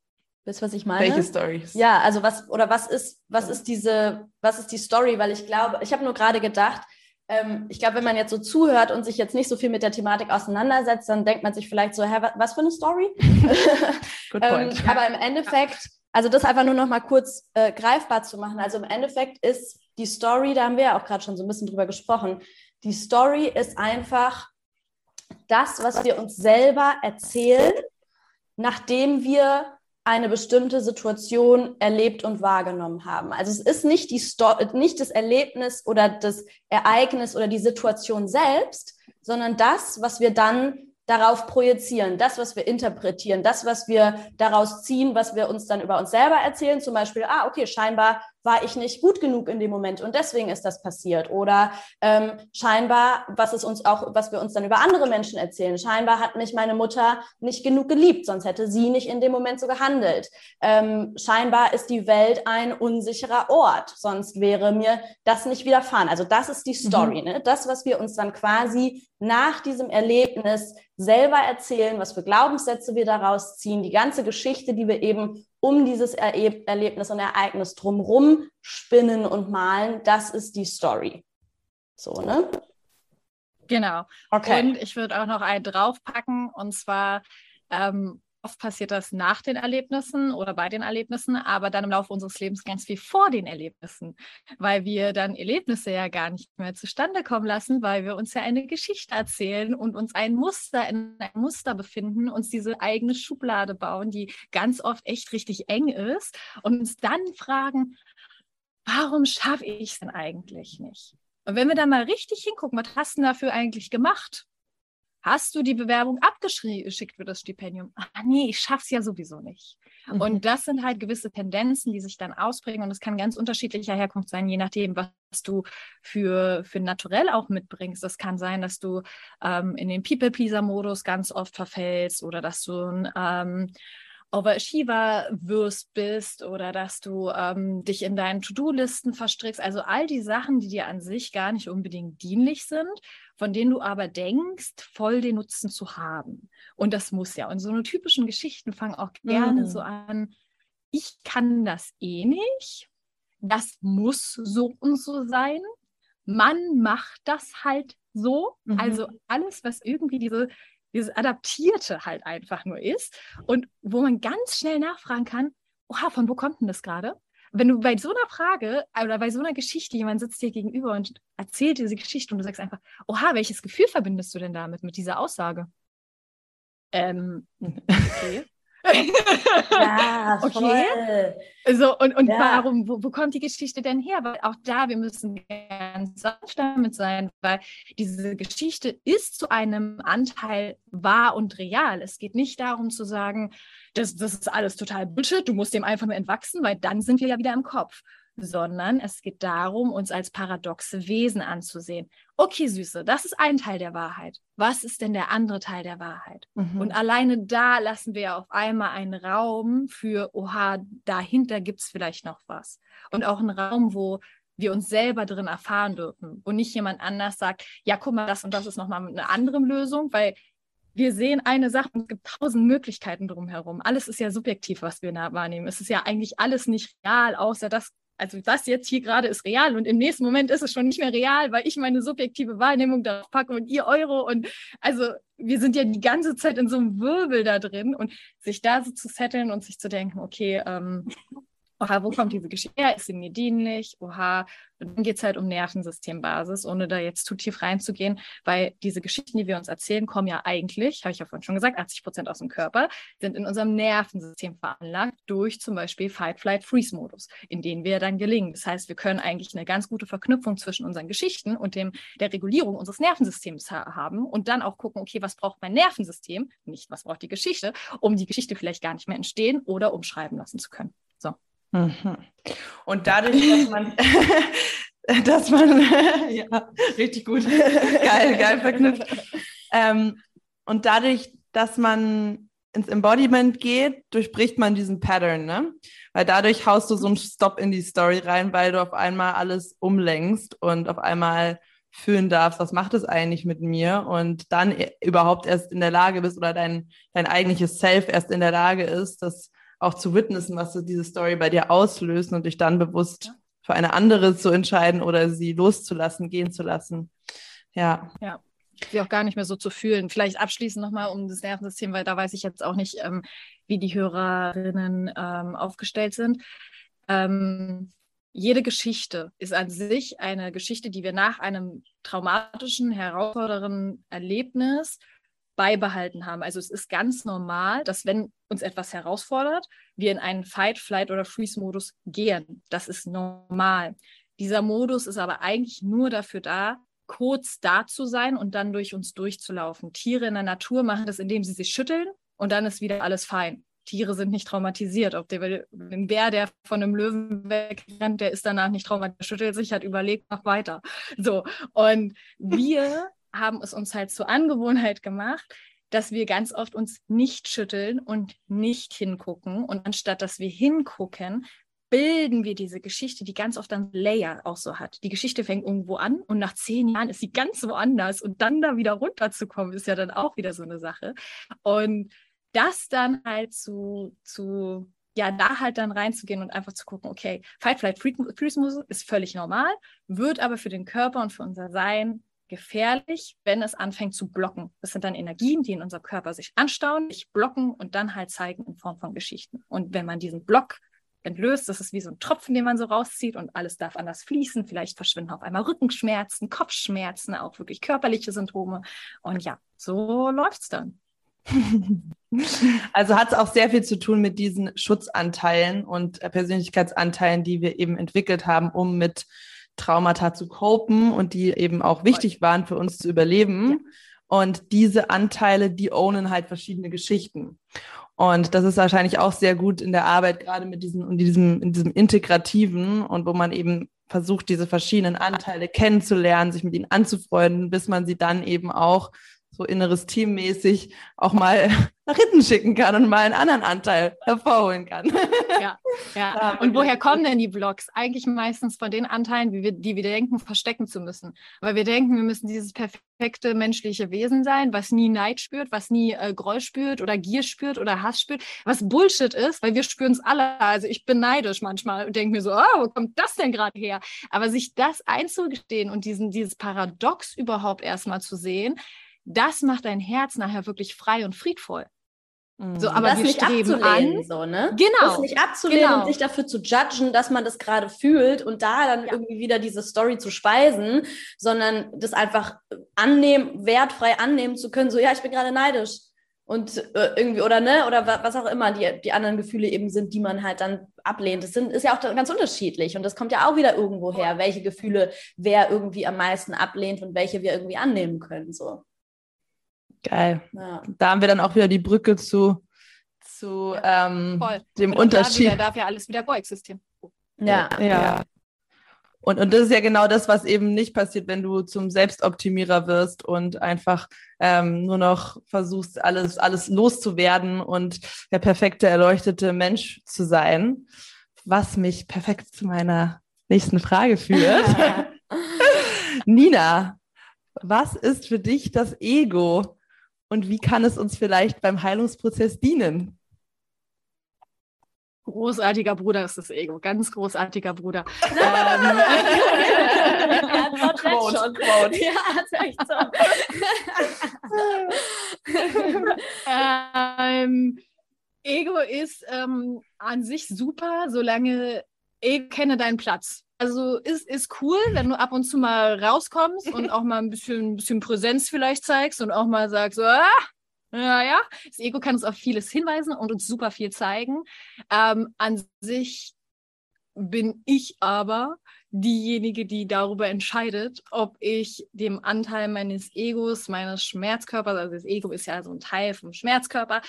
Wisst ihr, was ich meine? Welche Stories? Ja, also was oder was ist, was ist diese, was ist die Story? Weil ich glaube, ich habe nur gerade gedacht, ähm, ich glaube, wenn man jetzt so zuhört und sich jetzt nicht so viel mit der Thematik auseinandersetzt, dann denkt man sich vielleicht so, hä, was für eine Story? Good point. ähm, aber im Endeffekt also das einfach nur noch mal kurz äh, greifbar zu machen. Also im Endeffekt ist die Story, da haben wir ja auch gerade schon so ein bisschen drüber gesprochen, die Story ist einfach das, was wir uns selber erzählen, nachdem wir eine bestimmte Situation erlebt und wahrgenommen haben. Also es ist nicht, die Sto nicht das Erlebnis oder das Ereignis oder die Situation selbst, sondern das, was wir dann darauf projizieren, das, was wir interpretieren, das, was wir daraus ziehen, was wir uns dann über uns selber erzählen, zum Beispiel, ah, okay, scheinbar war ich nicht gut genug in dem Moment und deswegen ist das passiert. Oder ähm, scheinbar, was ist uns auch, was wir uns dann über andere Menschen erzählen. Scheinbar hat mich meine Mutter nicht genug geliebt, sonst hätte sie nicht in dem Moment so gehandelt. Ähm, scheinbar ist die Welt ein unsicherer Ort, sonst wäre mir das nicht widerfahren. Also das ist die Story, mhm. ne? das, was wir uns dann quasi nach diesem Erlebnis selber erzählen, was für Glaubenssätze wir daraus ziehen, die ganze Geschichte, die wir eben um dieses er Erlebnis und Ereignis drumherum spinnen und malen, das ist die Story. So, ne? Genau. Okay. Und ich würde auch noch einen draufpacken, und zwar ähm, Oft passiert das nach den Erlebnissen oder bei den Erlebnissen, aber dann im Laufe unseres Lebens ganz viel vor den Erlebnissen, weil wir dann Erlebnisse ja gar nicht mehr zustande kommen lassen, weil wir uns ja eine Geschichte erzählen und uns ein Muster in einem Muster befinden, uns diese eigene Schublade bauen, die ganz oft echt richtig eng ist und uns dann fragen, warum schaffe ich es denn eigentlich nicht? Und wenn wir dann mal richtig hingucken, was hast du dafür eigentlich gemacht? Hast du die Bewerbung abgeschickt für das Stipendium? Ah, nee, ich schaff's ja sowieso nicht. Mhm. Und das sind halt gewisse Tendenzen, die sich dann ausprägen. Und es kann ganz unterschiedlicher Herkunft sein, je nachdem, was du für, für naturell auch mitbringst. Das kann sein, dass du ähm, in den People-Pleaser-Modus ganz oft verfällst oder dass du ein ähm, Overachiever-Würst bist oder dass du ähm, dich in deinen To-Do-Listen verstrickst. Also all die Sachen, die dir an sich gar nicht unbedingt dienlich sind, von denen du aber denkst, voll den Nutzen zu haben. Und das muss ja. Und so eine typischen Geschichten fangen auch gerne mhm. so an, ich kann das eh nicht. Das muss so und so sein. Man macht das halt so. Mhm. Also alles, was irgendwie diese dieses Adaptierte halt einfach nur ist und wo man ganz schnell nachfragen kann, oha, von wo kommt denn das gerade? Wenn du bei so einer Frage oder bei so einer Geschichte, jemand sitzt dir gegenüber und erzählt diese Geschichte und du sagst einfach, oha, welches Gefühl verbindest du denn damit, mit dieser Aussage? Ähm, okay. Ja, okay. So, und, und ja. warum, wo, wo, kommt die Geschichte denn her? Weil auch da, wir müssen ganz sanft damit sein, weil diese Geschichte ist zu einem Anteil wahr und real. Es geht nicht darum zu sagen, das, das ist alles total Bullshit, du musst dem einfach nur entwachsen, weil dann sind wir ja wieder im Kopf sondern es geht darum, uns als paradoxe Wesen anzusehen. Okay, Süße, das ist ein Teil der Wahrheit. Was ist denn der andere Teil der Wahrheit? Mhm. Und alleine da lassen wir auf einmal einen Raum für, oha, dahinter gibt es vielleicht noch was. Und auch einen Raum, wo wir uns selber drin erfahren dürfen wo nicht jemand anders sagt, ja, guck mal, das und das ist nochmal eine andere Lösung, weil wir sehen eine Sache und es gibt tausend Möglichkeiten drumherum. Alles ist ja subjektiv, was wir wahrnehmen. Es ist ja eigentlich alles nicht real, außer das also das jetzt hier gerade ist real und im nächsten Moment ist es schon nicht mehr real, weil ich meine subjektive Wahrnehmung darauf packe und ihr eure und also wir sind ja die ganze Zeit in so einem Wirbel da drin und sich da so zu setteln und sich zu denken, okay, ähm, oha, wo kommt diese Geschichte her? Ist sie mir dienlich? Oha, und dann geht es halt um Nervensystembasis, ohne da jetzt zu tief reinzugehen, weil diese Geschichten, die wir uns erzählen, kommen ja eigentlich, habe ich ja vorhin schon gesagt, 80 Prozent aus dem Körper, sind in unserem Nervensystem veranlagt durch zum Beispiel Fight-Flight-Freeze-Modus, in denen wir dann gelingen. Das heißt, wir können eigentlich eine ganz gute Verknüpfung zwischen unseren Geschichten und dem, der Regulierung unseres Nervensystems ha haben und dann auch gucken, okay, was braucht mein Nervensystem, nicht was braucht die Geschichte, um die Geschichte vielleicht gar nicht mehr entstehen oder umschreiben lassen zu können. So. Mhm. Und dadurch, dass man, dass man, ja, richtig gut, geil, geil verknüpft. Ähm, und dadurch, dass man ins Embodiment geht, durchbricht man diesen Pattern, ne? Weil dadurch haust du so einen Stop in die Story rein, weil du auf einmal alles umlenkst und auf einmal fühlen darfst, was macht es eigentlich mit mir und dann überhaupt erst in der Lage bist oder dein, dein eigentliches Self erst in der Lage ist, das auch zu witnessen, was so diese Story bei dir auslöst und dich dann bewusst für eine andere zu entscheiden oder sie loszulassen, gehen zu lassen. Ja. Ja. Sie auch gar nicht mehr so zu fühlen. Vielleicht abschließend nochmal um das Nervensystem, weil da weiß ich jetzt auch nicht, ähm, wie die Hörerinnen ähm, aufgestellt sind. Ähm, jede Geschichte ist an sich eine Geschichte, die wir nach einem traumatischen, herausfordernden Erlebnis beibehalten haben. Also es ist ganz normal, dass wenn uns etwas herausfordert, wir in einen Fight, Flight oder Freeze-Modus gehen. Das ist normal. Dieser Modus ist aber eigentlich nur dafür da, kurz da zu sein und dann durch uns durchzulaufen. Tiere in der Natur machen das, indem sie sich schütteln und dann ist wieder alles fein. Tiere sind nicht traumatisiert. Ob der ein Bär, der von einem Löwen wegrennt, der ist danach nicht traumatisiert, schüttelt sich, hat überlegt, macht weiter. So. Und wir haben es uns halt zur Angewohnheit gemacht, dass wir ganz oft uns nicht schütteln und nicht hingucken. Und anstatt dass wir hingucken, bilden wir diese Geschichte, die ganz oft dann Layer auch so hat. Die Geschichte fängt irgendwo an und nach zehn Jahren ist sie ganz woanders und dann da wieder runterzukommen, ist ja dann auch wieder so eine Sache. Und das dann halt zu, zu ja, da halt dann reinzugehen und einfach zu gucken, okay, Fight, Flight, Freeze Muscle ist völlig normal, wird aber für den Körper und für unser Sein gefährlich, wenn es anfängt zu blocken. Das sind dann Energien, die in unserem Körper sich anstauen, sich blocken und dann halt zeigen in Form von Geschichten. Und wenn man diesen Block entlöst, das ist wie so ein Tropfen, den man so rauszieht und alles darf anders fließen. Vielleicht verschwinden auf einmal Rückenschmerzen, Kopfschmerzen, auch wirklich körperliche Symptome. Und ja, so läuft es dann. Also hat es auch sehr viel zu tun mit diesen Schutzanteilen und Persönlichkeitsanteilen, die wir eben entwickelt haben, um mit Traumata zu copen und die eben auch wichtig waren für uns zu überleben. Ja. Und diese Anteile, die ownen halt verschiedene Geschichten. Und das ist wahrscheinlich auch sehr gut in der Arbeit, gerade mit diesem, in diesem, in diesem Integrativen und wo man eben versucht, diese verschiedenen Anteile kennenzulernen, sich mit ihnen anzufreunden, bis man sie dann eben auch so inneres Teammäßig auch mal nach hinten schicken kann und mal einen anderen Anteil hervorholen kann. Ja, ja. Und woher kommen denn die Blogs? Eigentlich meistens von den Anteilen, die wir, die wir denken, verstecken zu müssen. Weil wir denken, wir müssen dieses perfekte menschliche Wesen sein, was nie Neid spürt, was nie äh, Groll spürt oder Gier spürt oder Hass spürt, was Bullshit ist, weil wir spüren es alle. Also ich bin neidisch manchmal und denke mir so, oh, wo kommt das denn gerade her? Aber sich das einzugestehen und diesen, dieses Paradox überhaupt erstmal zu sehen, das macht dein Herz nachher wirklich frei und friedvoll. So, mhm. aber das wir nicht streben an. So, ne? Genau. Das nicht abzulehnen genau. und sich dafür zu judgen, dass man das gerade fühlt und da dann ja. irgendwie wieder diese Story zu speisen, sondern das einfach annehmen, wertfrei annehmen zu können, so, ja, ich bin gerade neidisch. Und äh, irgendwie, oder ne, oder was auch immer die, die anderen Gefühle eben sind, die man halt dann ablehnt. Das sind, ist ja auch ganz unterschiedlich. Und das kommt ja auch wieder irgendwo her, welche Gefühle wer irgendwie am meisten ablehnt und welche wir irgendwie annehmen können. So. Geil. Ja. Da haben wir dann auch wieder die Brücke zu, zu ja, ähm, dem Unterschied. Da wieder, darf ja alles wieder koexistieren. Ja, ja. ja. Und, und das ist ja genau das, was eben nicht passiert, wenn du zum Selbstoptimierer wirst und einfach ähm, nur noch versuchst, alles, alles loszuwerden und der perfekte, erleuchtete Mensch zu sein. Was mich perfekt zu meiner nächsten Frage führt. Nina, was ist für dich das Ego? Und wie kann es uns vielleicht beim Heilungsprozess dienen? Großartiger Bruder ist das Ego, ganz großartiger Bruder. ähm, ja, quote, schon. Quote. Ja, ist echt so. ähm, Ego ist ähm, an sich super, solange ich kenne deinen Platz also ist, ist cool, wenn du ab und zu mal rauskommst und auch mal ein bisschen, ein bisschen Präsenz vielleicht zeigst und auch mal sagst, so, ah, ja, ja. Das Ego kann uns auf vieles hinweisen und uns super viel zeigen. Ähm, an sich bin ich aber diejenige, die darüber entscheidet, ob ich dem Anteil meines Egos, meines Schmerzkörpers, also das Ego ist ja so ein Teil vom Schmerzkörper,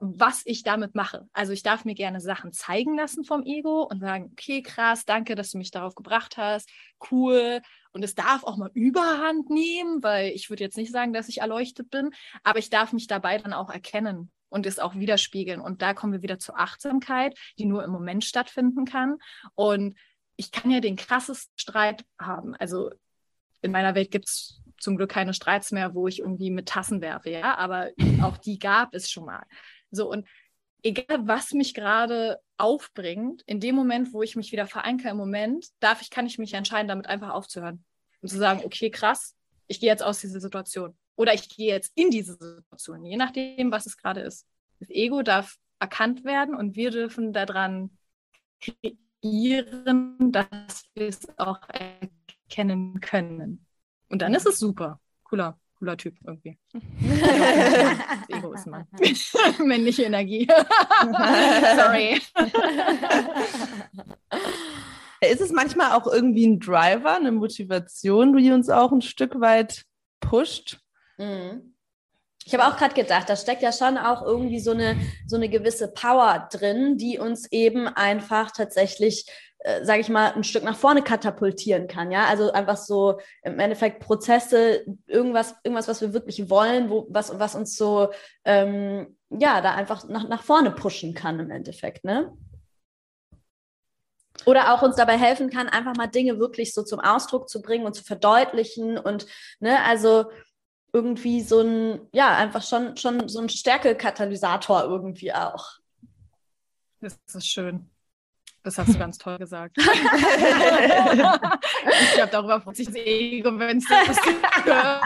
was ich damit mache. Also ich darf mir gerne Sachen zeigen lassen vom Ego und sagen, okay, krass, danke, dass du mich darauf gebracht hast, cool. Und es darf auch mal Überhand nehmen, weil ich würde jetzt nicht sagen, dass ich erleuchtet bin, aber ich darf mich dabei dann auch erkennen und es auch widerspiegeln. Und da kommen wir wieder zur Achtsamkeit, die nur im Moment stattfinden kann. Und ich kann ja den krassesten Streit haben. Also in meiner Welt gibt es zum Glück keine Streits mehr, wo ich irgendwie mit Tassen werfe, ja, aber auch die gab es schon mal. So und egal was mich gerade aufbringt, in dem Moment, wo ich mich wieder verankere im Moment, darf ich, kann ich mich entscheiden, damit einfach aufzuhören und zu sagen, okay, krass, ich gehe jetzt aus dieser Situation oder ich gehe jetzt in diese Situation, je nachdem, was es gerade ist. Das Ego darf erkannt werden und wir dürfen daran kreieren, dass wir es auch erkennen können. Und dann ist es super. Cooler. cooler Typ irgendwie. Ego ist Mann. Männliche Energie. Sorry. Ist es manchmal auch irgendwie ein Driver, eine Motivation, die uns auch ein Stück weit pusht? Mhm. Ich habe auch gerade gedacht, da steckt ja schon auch irgendwie so eine, so eine gewisse Power drin, die uns eben einfach tatsächlich, äh, sage ich mal, ein Stück nach vorne katapultieren kann. Ja, also einfach so im Endeffekt Prozesse, irgendwas, irgendwas, was wir wirklich wollen, wo, was, was uns so, ähm, ja, da einfach nach, nach vorne pushen kann im Endeffekt, ne? Oder auch uns dabei helfen kann, einfach mal Dinge wirklich so zum Ausdruck zu bringen und zu verdeutlichen und, ne, also irgendwie so ein, ja, einfach schon, schon so ein Stärkekatalysator irgendwie auch. Das ist schön. Das hast du ganz toll gesagt. ich glaube, darüber freut sich das Ego, wenn es das hört.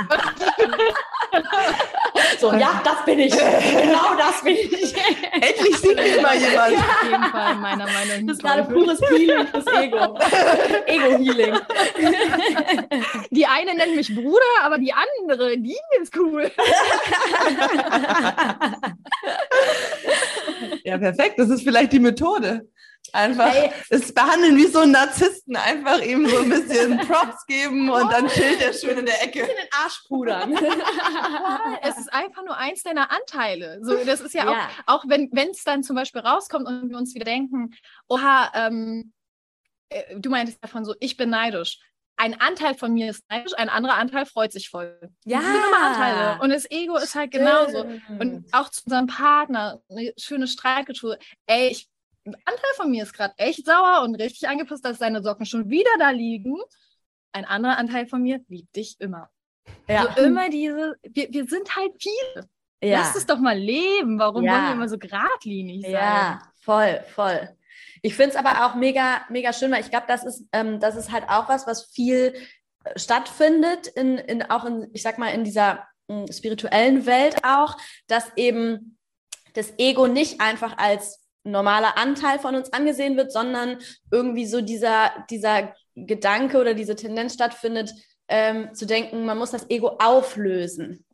So, ja, das bin ich. Genau das bin ich. Endlich sieht mich mal jemand. Ja. Auf jeden Fall, meiner Meinung nach. Das ist gerade pures Healing fürs Ego. Ego-Healing. Die eine nennt mich Bruder, aber die andere, die ist cool. ja, perfekt. Das ist vielleicht die Methode. Einfach hey. es behandeln wie so einen Narzissten, einfach ihm so ein bisschen Props geben und dann chillt er schön in der Ecke. In den Arsch pudern. es ist einfach nur eins deiner Anteile. So, das ist ja, ja. auch, auch wenn es dann zum Beispiel rauskommt und wir uns wieder denken, oha, ähm, äh, du meintest davon so, ich bin neidisch. Ein Anteil von mir ist neidisch, ein anderer Anteil freut sich voll. Ja. Das sind immer Anteile. Und das Ego ist halt genauso. Und auch zu unserem Partner, eine schöne Streitkultur. Ey, ich ein Anteil von mir ist gerade echt sauer und richtig angepisst, dass seine Socken schon wieder da liegen. Ein anderer Anteil von mir liebt dich immer. Ja. Also immer diese, wir, wir sind halt viele. Ja. Lass es doch mal leben. Warum ja. wollen wir immer so geradlinig sein? Ja, voll, voll. Ich finde es aber auch mega, mega schön, weil ich glaube, das ist, ähm, das ist halt auch was, was viel äh, stattfindet, in, in, auch in, ich sag mal, in dieser mh, hm, spirituellen Welt auch, dass eben das Ego nicht einfach als normaler Anteil von uns angesehen wird, sondern irgendwie so dieser, dieser Gedanke oder diese Tendenz stattfindet, ähm, zu denken, man muss das Ego auflösen.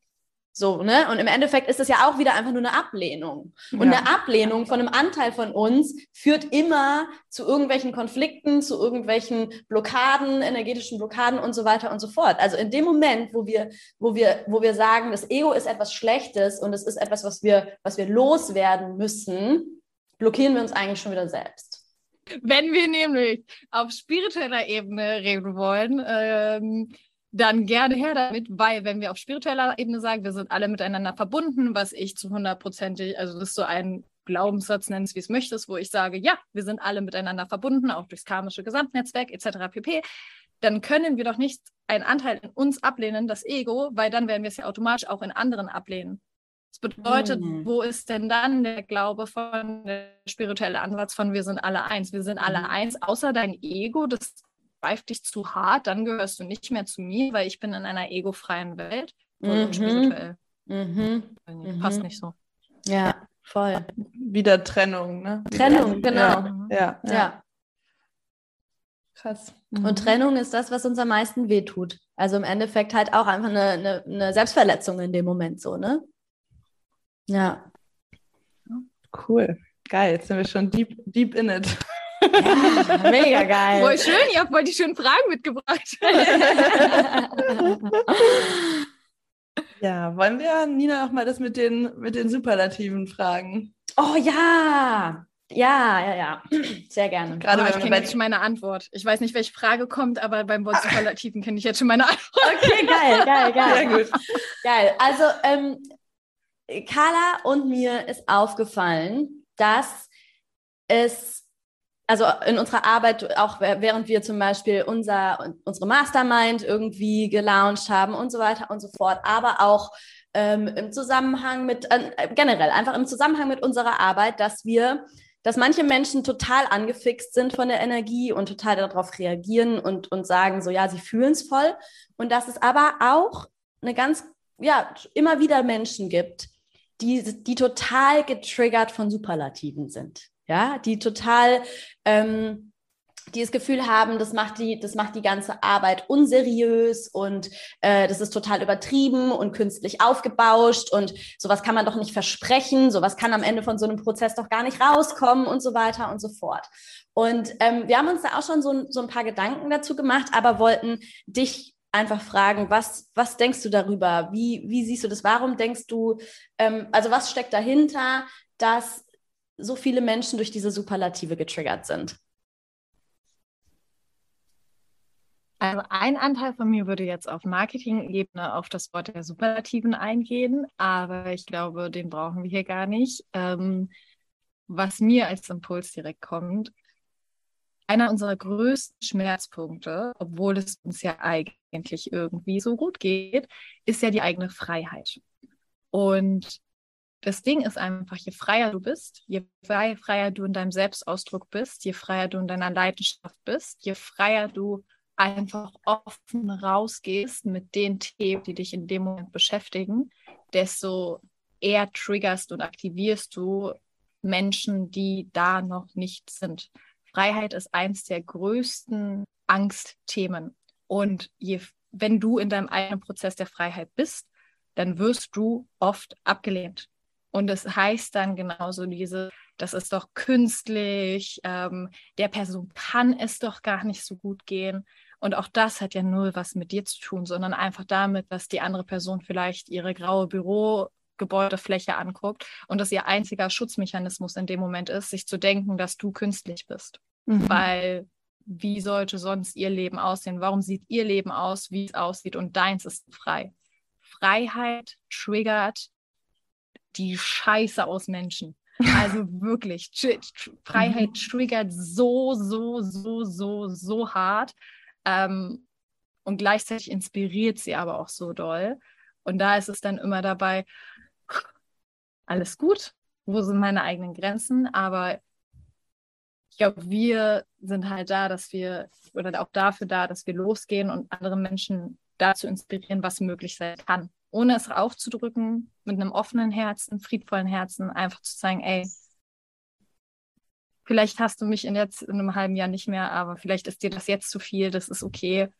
So, ne? Und im Endeffekt ist es ja auch wieder einfach nur eine Ablehnung. Und ja. eine Ablehnung von einem Anteil von uns führt immer zu irgendwelchen Konflikten, zu irgendwelchen Blockaden, energetischen Blockaden und so weiter und so fort. Also in dem Moment, wo wir, wo wir, wo wir sagen, das Ego ist etwas Schlechtes und es ist etwas, was wir, was wir loswerden müssen, blockieren wir uns eigentlich schon wieder selbst. Wenn wir nämlich auf spiritueller Ebene reden wollen, ähm, dann gerne her damit, weil wenn wir auf spiritueller Ebene sagen, wir sind alle miteinander verbunden, was ich zu hundertprozentig, also das ist so ein Glaubenssatz, nenn es wie es möchtest, wo ich sage, ja, wir sind alle miteinander verbunden, auch durchs karmische Gesamtnetzwerk etc. pp., dann können wir doch nicht einen Anteil in uns ablehnen, das Ego, weil dann werden wir es ja automatisch auch in anderen ablehnen. Das bedeutet, mhm. wo ist denn dann der Glaube von, der spirituelle Ansatz von wir sind alle eins? Wir sind alle mhm. eins, außer dein Ego, das greift dich zu hart, dann gehörst du nicht mehr zu mir, weil ich bin in einer egofreien Welt. Mhm. spirituell. Mhm. Passt nicht so. Ja, voll. Wieder Trennung, ne? Trennung, genau. Ja, ja. ja. Krass. Und mhm. Trennung ist das, was uns am meisten wehtut. Also im Endeffekt halt auch einfach eine, eine, eine Selbstverletzung in dem Moment so, ne? Ja. Cool. Geil, jetzt sind wir schon deep, deep in it. Ja, mega geil. Voll schön, ihr habt voll die schönen Fragen mitgebracht. ja, wollen wir Nina auch mal das mit den, mit den Superlativen fragen? Oh ja, ja, ja, ja. Sehr gerne. Gerade oh, ich kenne jetzt schon meine Antwort. Ich weiß nicht, welche Frage kommt, aber beim Wort Superlativen kenne ich jetzt schon meine Antwort. Okay, geil, geil, geil. Sehr gut. Geil. Also, ähm, Carla und mir ist aufgefallen, dass es, also in unserer Arbeit, auch während wir zum Beispiel unser, unsere Mastermind irgendwie gelauncht haben und so weiter und so fort, aber auch ähm, im Zusammenhang mit, äh, generell einfach im Zusammenhang mit unserer Arbeit, dass wir dass manche Menschen total angefixt sind von der Energie und total darauf reagieren und, und sagen so, ja, sie fühlen es voll. Und dass es aber auch eine ganz, ja, immer wieder Menschen gibt, die, die total getriggert von Superlativen sind. Ja, die total, ähm, die das Gefühl haben, das macht die, das macht die ganze Arbeit unseriös und äh, das ist total übertrieben und künstlich aufgebauscht und sowas kann man doch nicht versprechen, sowas kann am Ende von so einem Prozess doch gar nicht rauskommen und so weiter und so fort. Und ähm, wir haben uns da auch schon so, so ein paar Gedanken dazu gemacht, aber wollten dich einfach fragen, was, was denkst du darüber? Wie, wie siehst du das? Warum denkst du, ähm, also was steckt dahinter, dass so viele Menschen durch diese Superlative getriggert sind? Also ein Anteil von mir würde jetzt auf Marketing-Ebene auf das Wort der Superlativen eingehen, aber ich glaube, den brauchen wir hier gar nicht. Ähm, was mir als Impuls direkt kommt, einer unserer größten Schmerzpunkte, obwohl es uns ja eigentlich irgendwie so gut geht, ist ja die eigene Freiheit. Und das Ding ist einfach, je freier du bist, je freier du in deinem Selbstausdruck bist, je freier du in deiner Leidenschaft bist, je freier du einfach offen rausgehst mit den Themen, die dich in dem Moment beschäftigen, desto eher triggerst und aktivierst du Menschen, die da noch nicht sind. Freiheit ist eins der größten Angstthemen. Und je, wenn du in deinem eigenen Prozess der Freiheit bist, dann wirst du oft abgelehnt. Und es das heißt dann genauso diese, das ist doch künstlich, ähm, der Person kann es doch gar nicht so gut gehen. Und auch das hat ja null was mit dir zu tun, sondern einfach damit, dass die andere Person vielleicht ihre graue Bürogebäudefläche anguckt und dass ihr einziger Schutzmechanismus in dem Moment ist, sich zu denken, dass du künstlich bist. Mhm. Weil wie sollte sonst ihr Leben aussehen? Warum sieht ihr Leben aus, wie es aussieht und deins ist frei? Freiheit triggert die Scheiße aus Menschen. Also wirklich, Freiheit mhm. triggert so, so, so, so, so hart. Ähm, und gleichzeitig inspiriert sie aber auch so doll. Und da ist es dann immer dabei, alles gut, wo sind meine eigenen Grenzen, aber ich glaube, wir sind halt da, dass wir, oder auch dafür da, dass wir losgehen und andere Menschen dazu inspirieren, was möglich sein kann. Ohne es aufzudrücken, mit einem offenen Herzen, friedvollen Herzen, einfach zu sagen, ey, vielleicht hast du mich in, jetzt, in einem halben Jahr nicht mehr, aber vielleicht ist dir das jetzt zu viel, das ist okay.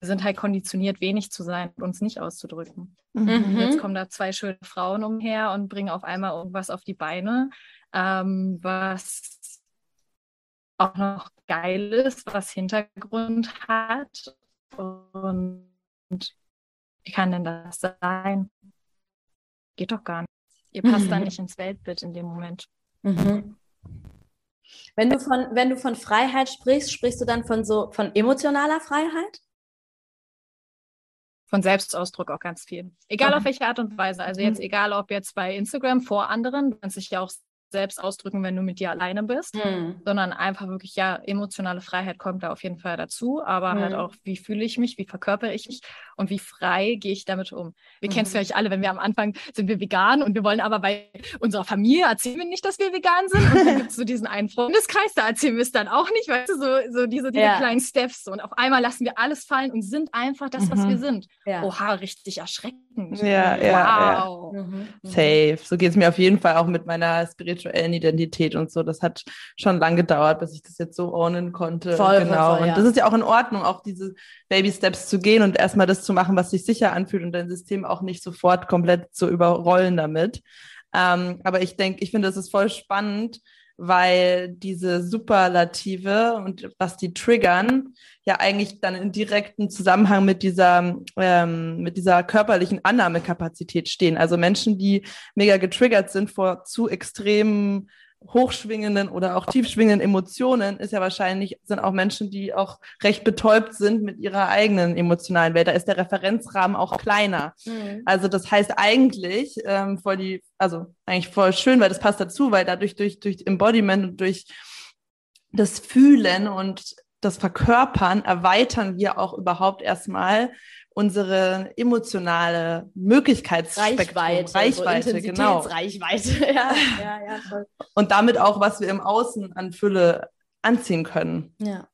Wir sind halt konditioniert, wenig zu sein und uns nicht auszudrücken. Mhm. Jetzt kommen da zwei schöne Frauen umher und bringen auf einmal irgendwas auf die Beine, ähm, was auch noch geil ist, was Hintergrund hat. Und wie kann denn das sein? Geht doch gar nicht. Ihr passt mhm. da nicht ins Weltbild in dem Moment. Mhm. Wenn du von, wenn du von Freiheit sprichst, sprichst du dann von so von emotionaler Freiheit? Von Selbstausdruck auch ganz viel. Egal okay. auf welche Art und Weise. Also jetzt mhm. egal, ob jetzt bei Instagram vor anderen, du kannst dich ja auch selbst ausdrücken, wenn du mit dir alleine bist, mhm. sondern einfach wirklich, ja, emotionale Freiheit kommt da auf jeden Fall dazu, aber mhm. halt auch, wie fühle ich mich, wie verkörpere ich mich und wie frei gehe ich damit um. Wir mhm. kennen es vielleicht alle, wenn wir am Anfang sind wir vegan und wir wollen aber bei unserer Familie erzählen wir nicht, dass wir vegan sind und dann gibt es so diesen einen Freundeskreis, da erzählen wir es dann auch nicht, weißt du, so, so diese, diese ja. kleinen Steps und auf einmal lassen wir alles fallen und sind einfach das, was wir mhm. sind. Ja. Oha, richtig erschreckend. Ja, ja, wow. Ja. Mhm. Safe. So geht es mir auf jeden Fall auch mit meiner spirituellen Identität und so. Das hat schon lange gedauert, bis ich das jetzt so ownen konnte. Voll, genau. Voll, voll, ja. Und das ist ja auch in Ordnung, auch diese Baby Steps zu gehen und erstmal das zu machen, was sich sicher anfühlt und dein System auch nicht sofort komplett zu überrollen damit. Ähm, aber ich denke, ich finde, das ist voll spannend, weil diese Superlative und was die triggern, ja eigentlich dann in direkten Zusammenhang mit dieser, ähm, mit dieser körperlichen Annahmekapazität stehen. Also Menschen, die mega getriggert sind vor zu extremen hochschwingenden oder auch tiefschwingenden Emotionen ist ja wahrscheinlich, sind auch Menschen, die auch recht betäubt sind mit ihrer eigenen emotionalen Welt. Da ist der Referenzrahmen auch kleiner. Mhm. Also das heißt eigentlich ähm, voll die, also eigentlich voll schön, weil das passt dazu, weil dadurch durch, durch Embodiment und durch das Fühlen und das Verkörpern erweitern wir auch überhaupt erstmal unsere emotionale Möglichkeitsspektrum, Reichweite, Reichweite, so genau. Reichweite. ja, ja, ja, voll. Und damit auch, was wir im Außen an Fülle anziehen können. Ja.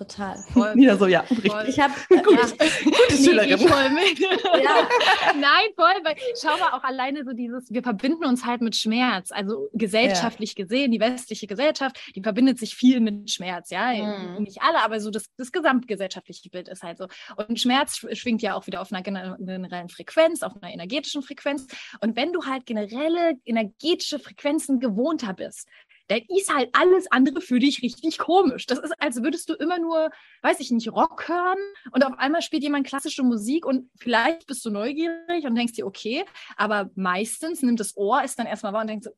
Total. Voll. Wieder so, ja. Voll. Ich habe äh, Gut, ja. gute Schülerin. Nee, voll mit. ja. Nein, voll, weil schau mal auch alleine so dieses, wir verbinden uns halt mit Schmerz. Also gesellschaftlich ja. gesehen, die westliche Gesellschaft, die verbindet sich viel mit Schmerz, ja. Mhm. Nicht alle, aber so das, das gesamtgesellschaftliche Bild ist halt so. Und Schmerz schwingt ja auch wieder auf einer generellen Frequenz, auf einer energetischen Frequenz. Und wenn du halt generelle energetische Frequenzen gewohnter bist, dann ist halt alles andere für dich richtig komisch. Das ist, als würdest du immer nur, weiß ich nicht, Rock hören und auf einmal spielt jemand klassische Musik und vielleicht bist du neugierig und denkst dir, okay, aber meistens nimmt das Ohr, ist dann erstmal wahr und denkt so,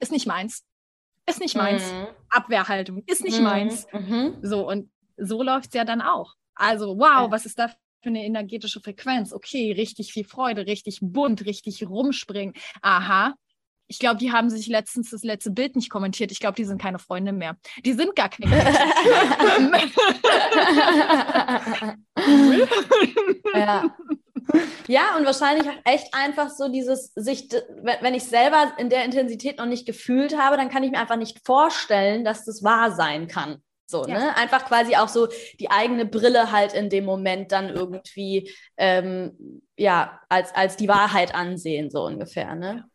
ist nicht meins. Ist nicht meins. Mhm. Abwehrhaltung, ist nicht mhm. meins. Mhm. So, und so läuft es ja dann auch. Also, wow, was ist da für eine energetische Frequenz? Okay, richtig viel Freude, richtig bunt, richtig rumspringen. Aha, ich glaube, die haben sich letztens das letzte Bild nicht kommentiert. Ich glaube, die sind keine Freunde mehr. Die sind gar keine. ja. ja, und wahrscheinlich auch echt einfach so dieses, sich, wenn ich selber in der Intensität noch nicht gefühlt habe, dann kann ich mir einfach nicht vorstellen, dass das wahr sein kann. So, ja. ne? Einfach quasi auch so die eigene Brille halt in dem Moment dann irgendwie ähm, ja, als, als die Wahrheit ansehen, so ungefähr, ne?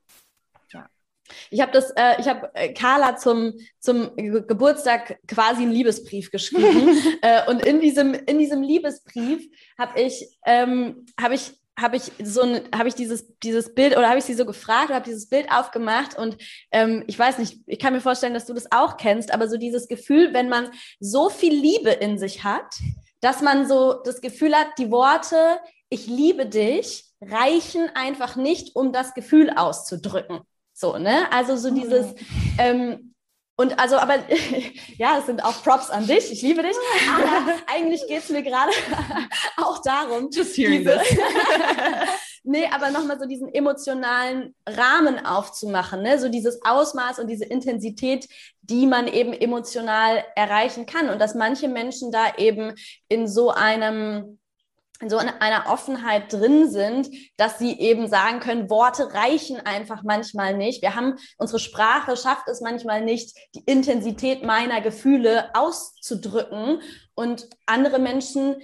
Ich habe das, äh, ich habe äh, Carla zum, zum Geburtstag quasi einen Liebesbrief geschrieben. äh, und in diesem, in diesem Liebesbrief habe ich, ähm, habe ich habe ich so ein, habe ich dieses, dieses Bild oder habe ich sie so gefragt oder habe dieses Bild aufgemacht und ähm, ich weiß nicht, ich kann mir vorstellen, dass du das auch kennst, aber so dieses Gefühl, wenn man so viel Liebe in sich hat, dass man so das Gefühl hat, die Worte, ich liebe dich, reichen einfach nicht, um das Gefühl auszudrücken. So, ne? Also so dieses, mhm. ähm, und also, aber ja, es sind auch Props an dich. Ich liebe dich. Aber eigentlich geht es mir gerade auch darum. Just hearing diese, this. nee, aber nochmal so diesen emotionalen Rahmen aufzumachen, ne? So dieses Ausmaß und diese Intensität, die man eben emotional erreichen kann. Und dass manche Menschen da eben in so einem in so einer Offenheit drin sind, dass sie eben sagen können, Worte reichen einfach manchmal nicht. Wir haben, unsere Sprache schafft es manchmal nicht, die Intensität meiner Gefühle auszudrücken. Und andere Menschen,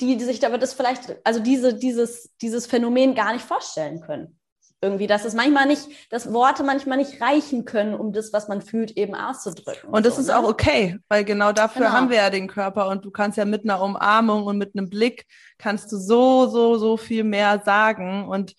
die sich aber das vielleicht, also diese, dieses, dieses Phänomen gar nicht vorstellen können irgendwie, dass es manchmal nicht, dass Worte manchmal nicht reichen können, um das, was man fühlt, eben auszudrücken. Und das so, ist ne? auch okay, weil genau dafür genau. haben wir ja den Körper und du kannst ja mit einer Umarmung und mit einem Blick kannst du so, so, so viel mehr sagen und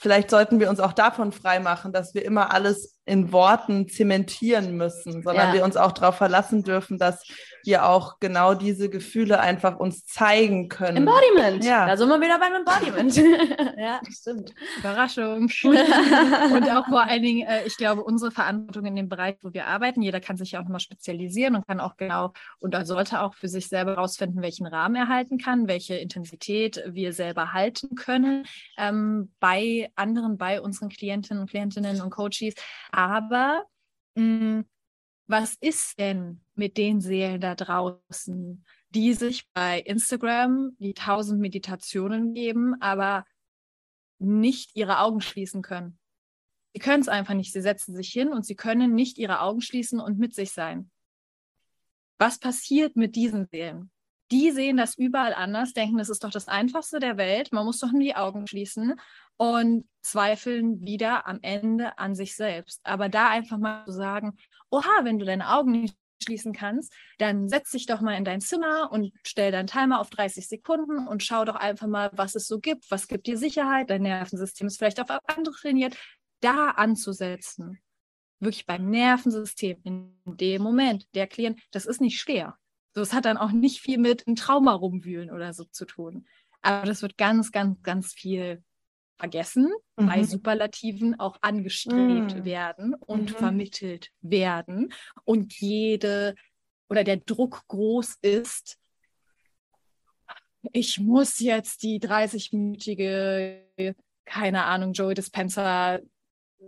vielleicht sollten wir uns auch davon freimachen, dass wir immer alles in Worten zementieren müssen, sondern ja. wir uns auch darauf verlassen dürfen, dass wir auch genau diese Gefühle einfach uns zeigen können. Embodiment. Ja. Da sind wir wieder beim Embodiment. ja, stimmt. Überraschung. und auch vor allen Dingen, äh, ich glaube, unsere Verantwortung in dem Bereich, wo wir arbeiten, jeder kann sich ja auch nochmal spezialisieren und kann auch genau und sollte auch für sich selber herausfinden, welchen Rahmen er halten kann, welche Intensität wir selber halten können ähm, bei anderen, bei unseren Klientinnen und Klientinnen und Coaches. Aber mh, mm, was ist denn mit den Seelen da draußen, die sich bei Instagram die tausend Meditationen geben, aber nicht ihre Augen schließen können? Sie können es einfach nicht. Sie setzen sich hin und sie können nicht ihre Augen schließen und mit sich sein. Was passiert mit diesen Seelen? Die sehen das überall anders, denken, das ist doch das Einfachste der Welt. Man muss doch nur die Augen schließen und zweifeln wieder am Ende an sich selbst. Aber da einfach mal zu sagen, oha, wenn du deine Augen nicht schließen kannst, dann setz dich doch mal in dein Zimmer und stell deinen Timer auf 30 Sekunden und schau doch einfach mal, was es so gibt, was gibt dir Sicherheit, dein Nervensystem ist vielleicht auf andere trainiert, da anzusetzen. Wirklich beim Nervensystem in dem Moment, der Klient, das ist nicht schwer. So, es hat dann auch nicht viel mit einem Trauma rumwühlen oder so zu tun. Aber das wird ganz, ganz, ganz viel vergessen, mhm. bei Superlativen auch angestrebt mhm. werden und mhm. vermittelt werden und jede oder der Druck groß ist, ich muss jetzt die 30-minütige, keine Ahnung, Joey Dispenser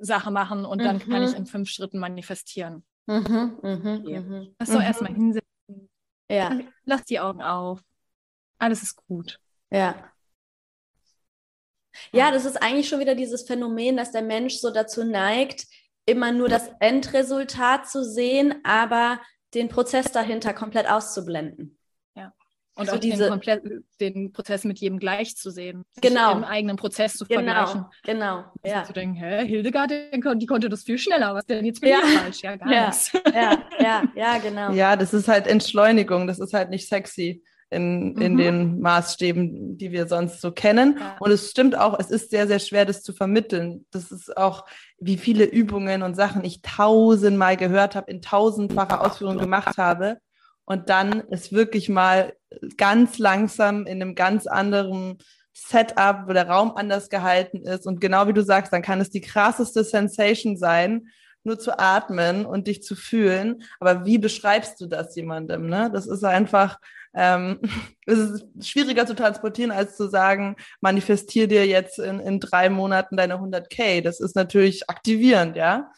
Sache machen und dann kann ich mhm. in fünf Schritten manifestieren. Mhm, mh, Lass doch erstmal hinsetzen. Ja. Lass die Augen auf. Alles ist gut. Ja. Ja, das ist eigentlich schon wieder dieses Phänomen, dass der Mensch so dazu neigt, immer nur das Endresultat zu sehen, aber den Prozess dahinter komplett auszublenden. Ja. Und So auch diese- den, komplett, den Prozess mit jedem gleich zu sehen. Genau. Im eigenen Prozess zu Genau, vergleichen. genau. Ja. Ja. Zu denken, hä, Hildegard, die, kon- die konnte das viel schneller. Was ist denn jetzt mit Ja. falsch? Ja, gar Ja. nichts. ja, ja, ja, genau. Ja, das ist halt Entschleunigung, das ist halt nicht sexy in, in Mhm. den Maßstäben, die wir sonst so kennen. Ja. Und es stimmt auch, es ist sehr, sehr schwer, das zu vermitteln. Das ist auch, wie viele Übungen und Sachen ich tausendmal gehört habe, in tausendfacher Ausführung gemacht habe. Und dann es wirklich mal ganz langsam in einem ganz anderen Setup, wo der Raum anders gehalten ist. Und genau wie du sagst, dann kann es die krasseste Sensation sein, nur zu atmen und dich zu fühlen. Aber wie beschreibst du das jemandem? Ne? Das ist einfach, ähm, es ist schwieriger zu transportieren, als zu sagen, manifestier dir jetzt in, in drei Monaten deine 100k. Das ist natürlich aktivierend, ja.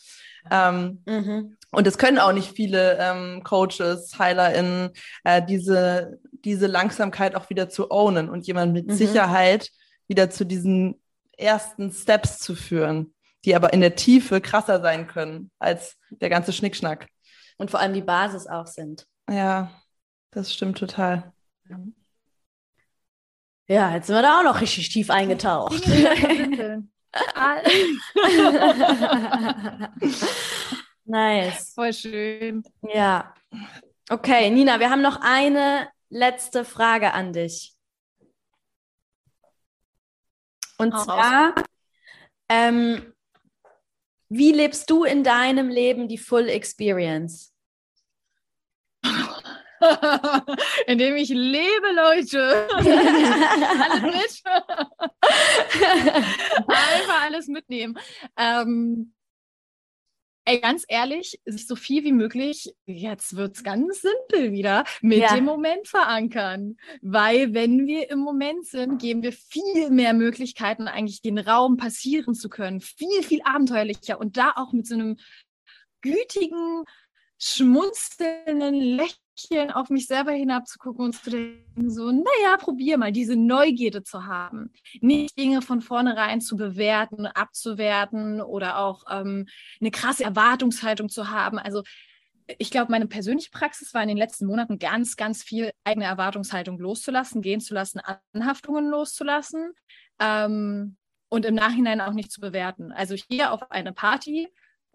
Ähm, Mhm. und es können auch nicht viele ähm, Coaches, HeilerInnen, äh, diese, diese Langsamkeit auch wieder zu ownen und jemand mit Mhm. Sicherheit wieder zu diesen ersten Steps zu führen, die aber in der Tiefe krasser sein können als der ganze Schnickschnack. Und vor allem die Basis auch sind. Ja, das stimmt total. Ja, jetzt sind wir da auch noch richtig tief eingetaucht. Nice. Voll schön. Ja. Okay, Nina, wir haben noch eine letzte Frage an dich. Und Hau zwar, ähm, wie lebst du in deinem Leben die Full Experience? Indem ich lebe, Leute. Alle mit. Einfach alles mitnehmen. Ähm, ey, ganz ehrlich, sich so viel wie möglich, jetzt wird es ganz simpel wieder, mit Ja. dem Moment verankern. Weil wenn wir im Moment sind, geben wir viel mehr Möglichkeiten, eigentlich den Raum passieren zu können. Viel, viel abenteuerlicher und da auch mit so einem gütigen, schmunzelnden Lächeln auf mich selber hinabzugucken und zu denken, so, naja, probier mal, diese Neugierde zu haben. Nicht Dinge von vornherein zu bewerten, abzuwerten oder auch ähm, eine krasse Erwartungshaltung zu haben. Also ich glaube, meine persönliche Praxis war in den letzten Monaten ganz, ganz viel eigene Erwartungshaltung loszulassen, gehen zu lassen, Anhaftungen loszulassen ähm, und im Nachhinein auch nicht zu bewerten. Also gehe auf eine Party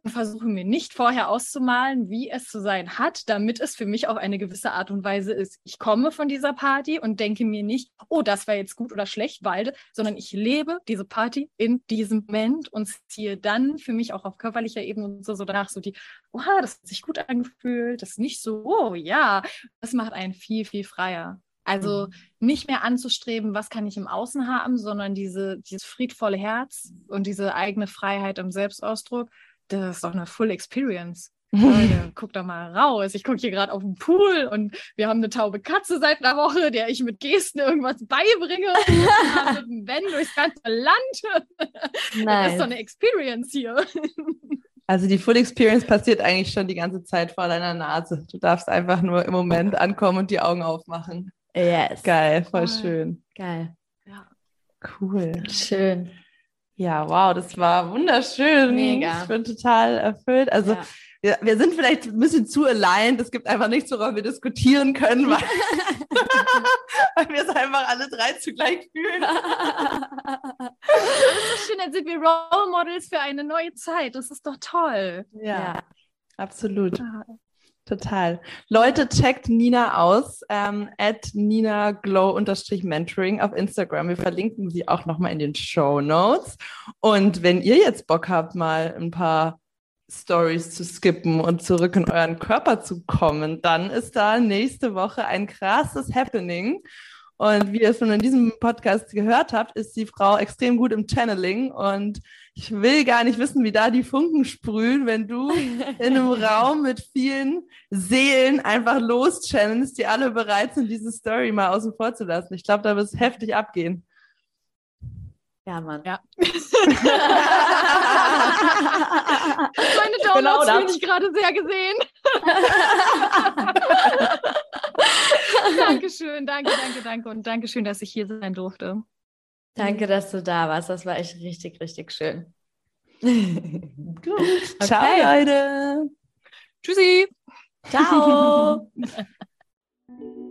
und versuche mir nicht vorher auszumalen, wie es zu sein hat, damit es für mich auf eine gewisse Art und Weise ist. Ich komme von dieser Party und denke mir nicht, oh, das war jetzt gut oder schlecht, weil, sondern ich lebe diese Party in diesem Moment und ziehe dann für mich auch auf körperlicher Ebene und so, so danach so die, oha, das hat sich gut angefühlt, das ist nicht so, oh ja, das macht einen viel, viel freier. Also nicht mehr anzustreben, was kann ich im Außen haben, sondern diese, dieses friedvolle Herz und diese eigene Freiheit im Selbstausdruck, das ist doch eine Full Experience. Leute, guck doch mal raus. Ich gucke hier gerade auf den Pool und wir haben eine taube Katze seit einer Woche, der ich mit Gesten irgendwas beibringe. Wir fahren mit dem Van durchs ganze Land. Das ist doch eine Experience hier. Also die Full Experience passiert eigentlich schon die ganze Zeit vor deiner Nase. Du darfst einfach nur im Moment ankommen und die Augen aufmachen. Yes. Geil, voll Voll. schön. Geil. Cool. Schön. Ja, wow, das war wunderschön. Mega. Ich bin total erfüllt. Also Ja. wir, wir sind vielleicht ein bisschen zu aligned. Es gibt einfach nichts, worüber wir diskutieren können, weil, weil wir es einfach alle drei zugleich fühlen. Das ist schön, dann sind wir Role Models für eine neue Zeit. Das ist doch toll. ja. absolut. Total. Leute, checkt Nina aus, ähm, at Nina Glow Mentoring auf Instagram. Wir verlinken sie auch nochmal in den Show Notes. Und wenn ihr jetzt Bock habt, mal ein paar Stories zu skippen und zurück in euren Körper zu kommen, dann ist da nächste Woche ein krasses Happening. Und wie ihr schon in diesem Podcast gehört habt, ist die Frau extrem gut im Channeling. Und ich will gar nicht wissen, wie da die Funken sprühen, wenn du in einem Raum mit vielen Seelen einfach loschannelst, die alle bereit sind, diese Story mal außen vor zu lassen. Ich glaube, da wird es heftig abgehen. Ja, Mann. Ja. Meine Downloads Genau das. bin ich gerade sehr gesehen. Dankeschön, danke, danke, danke und Dankeschön, dass ich hier sein durfte. Danke, dass du da warst. Das war echt richtig, richtig schön. Gut. Ciao, Okay. Leute. Tschüssi. Ciao.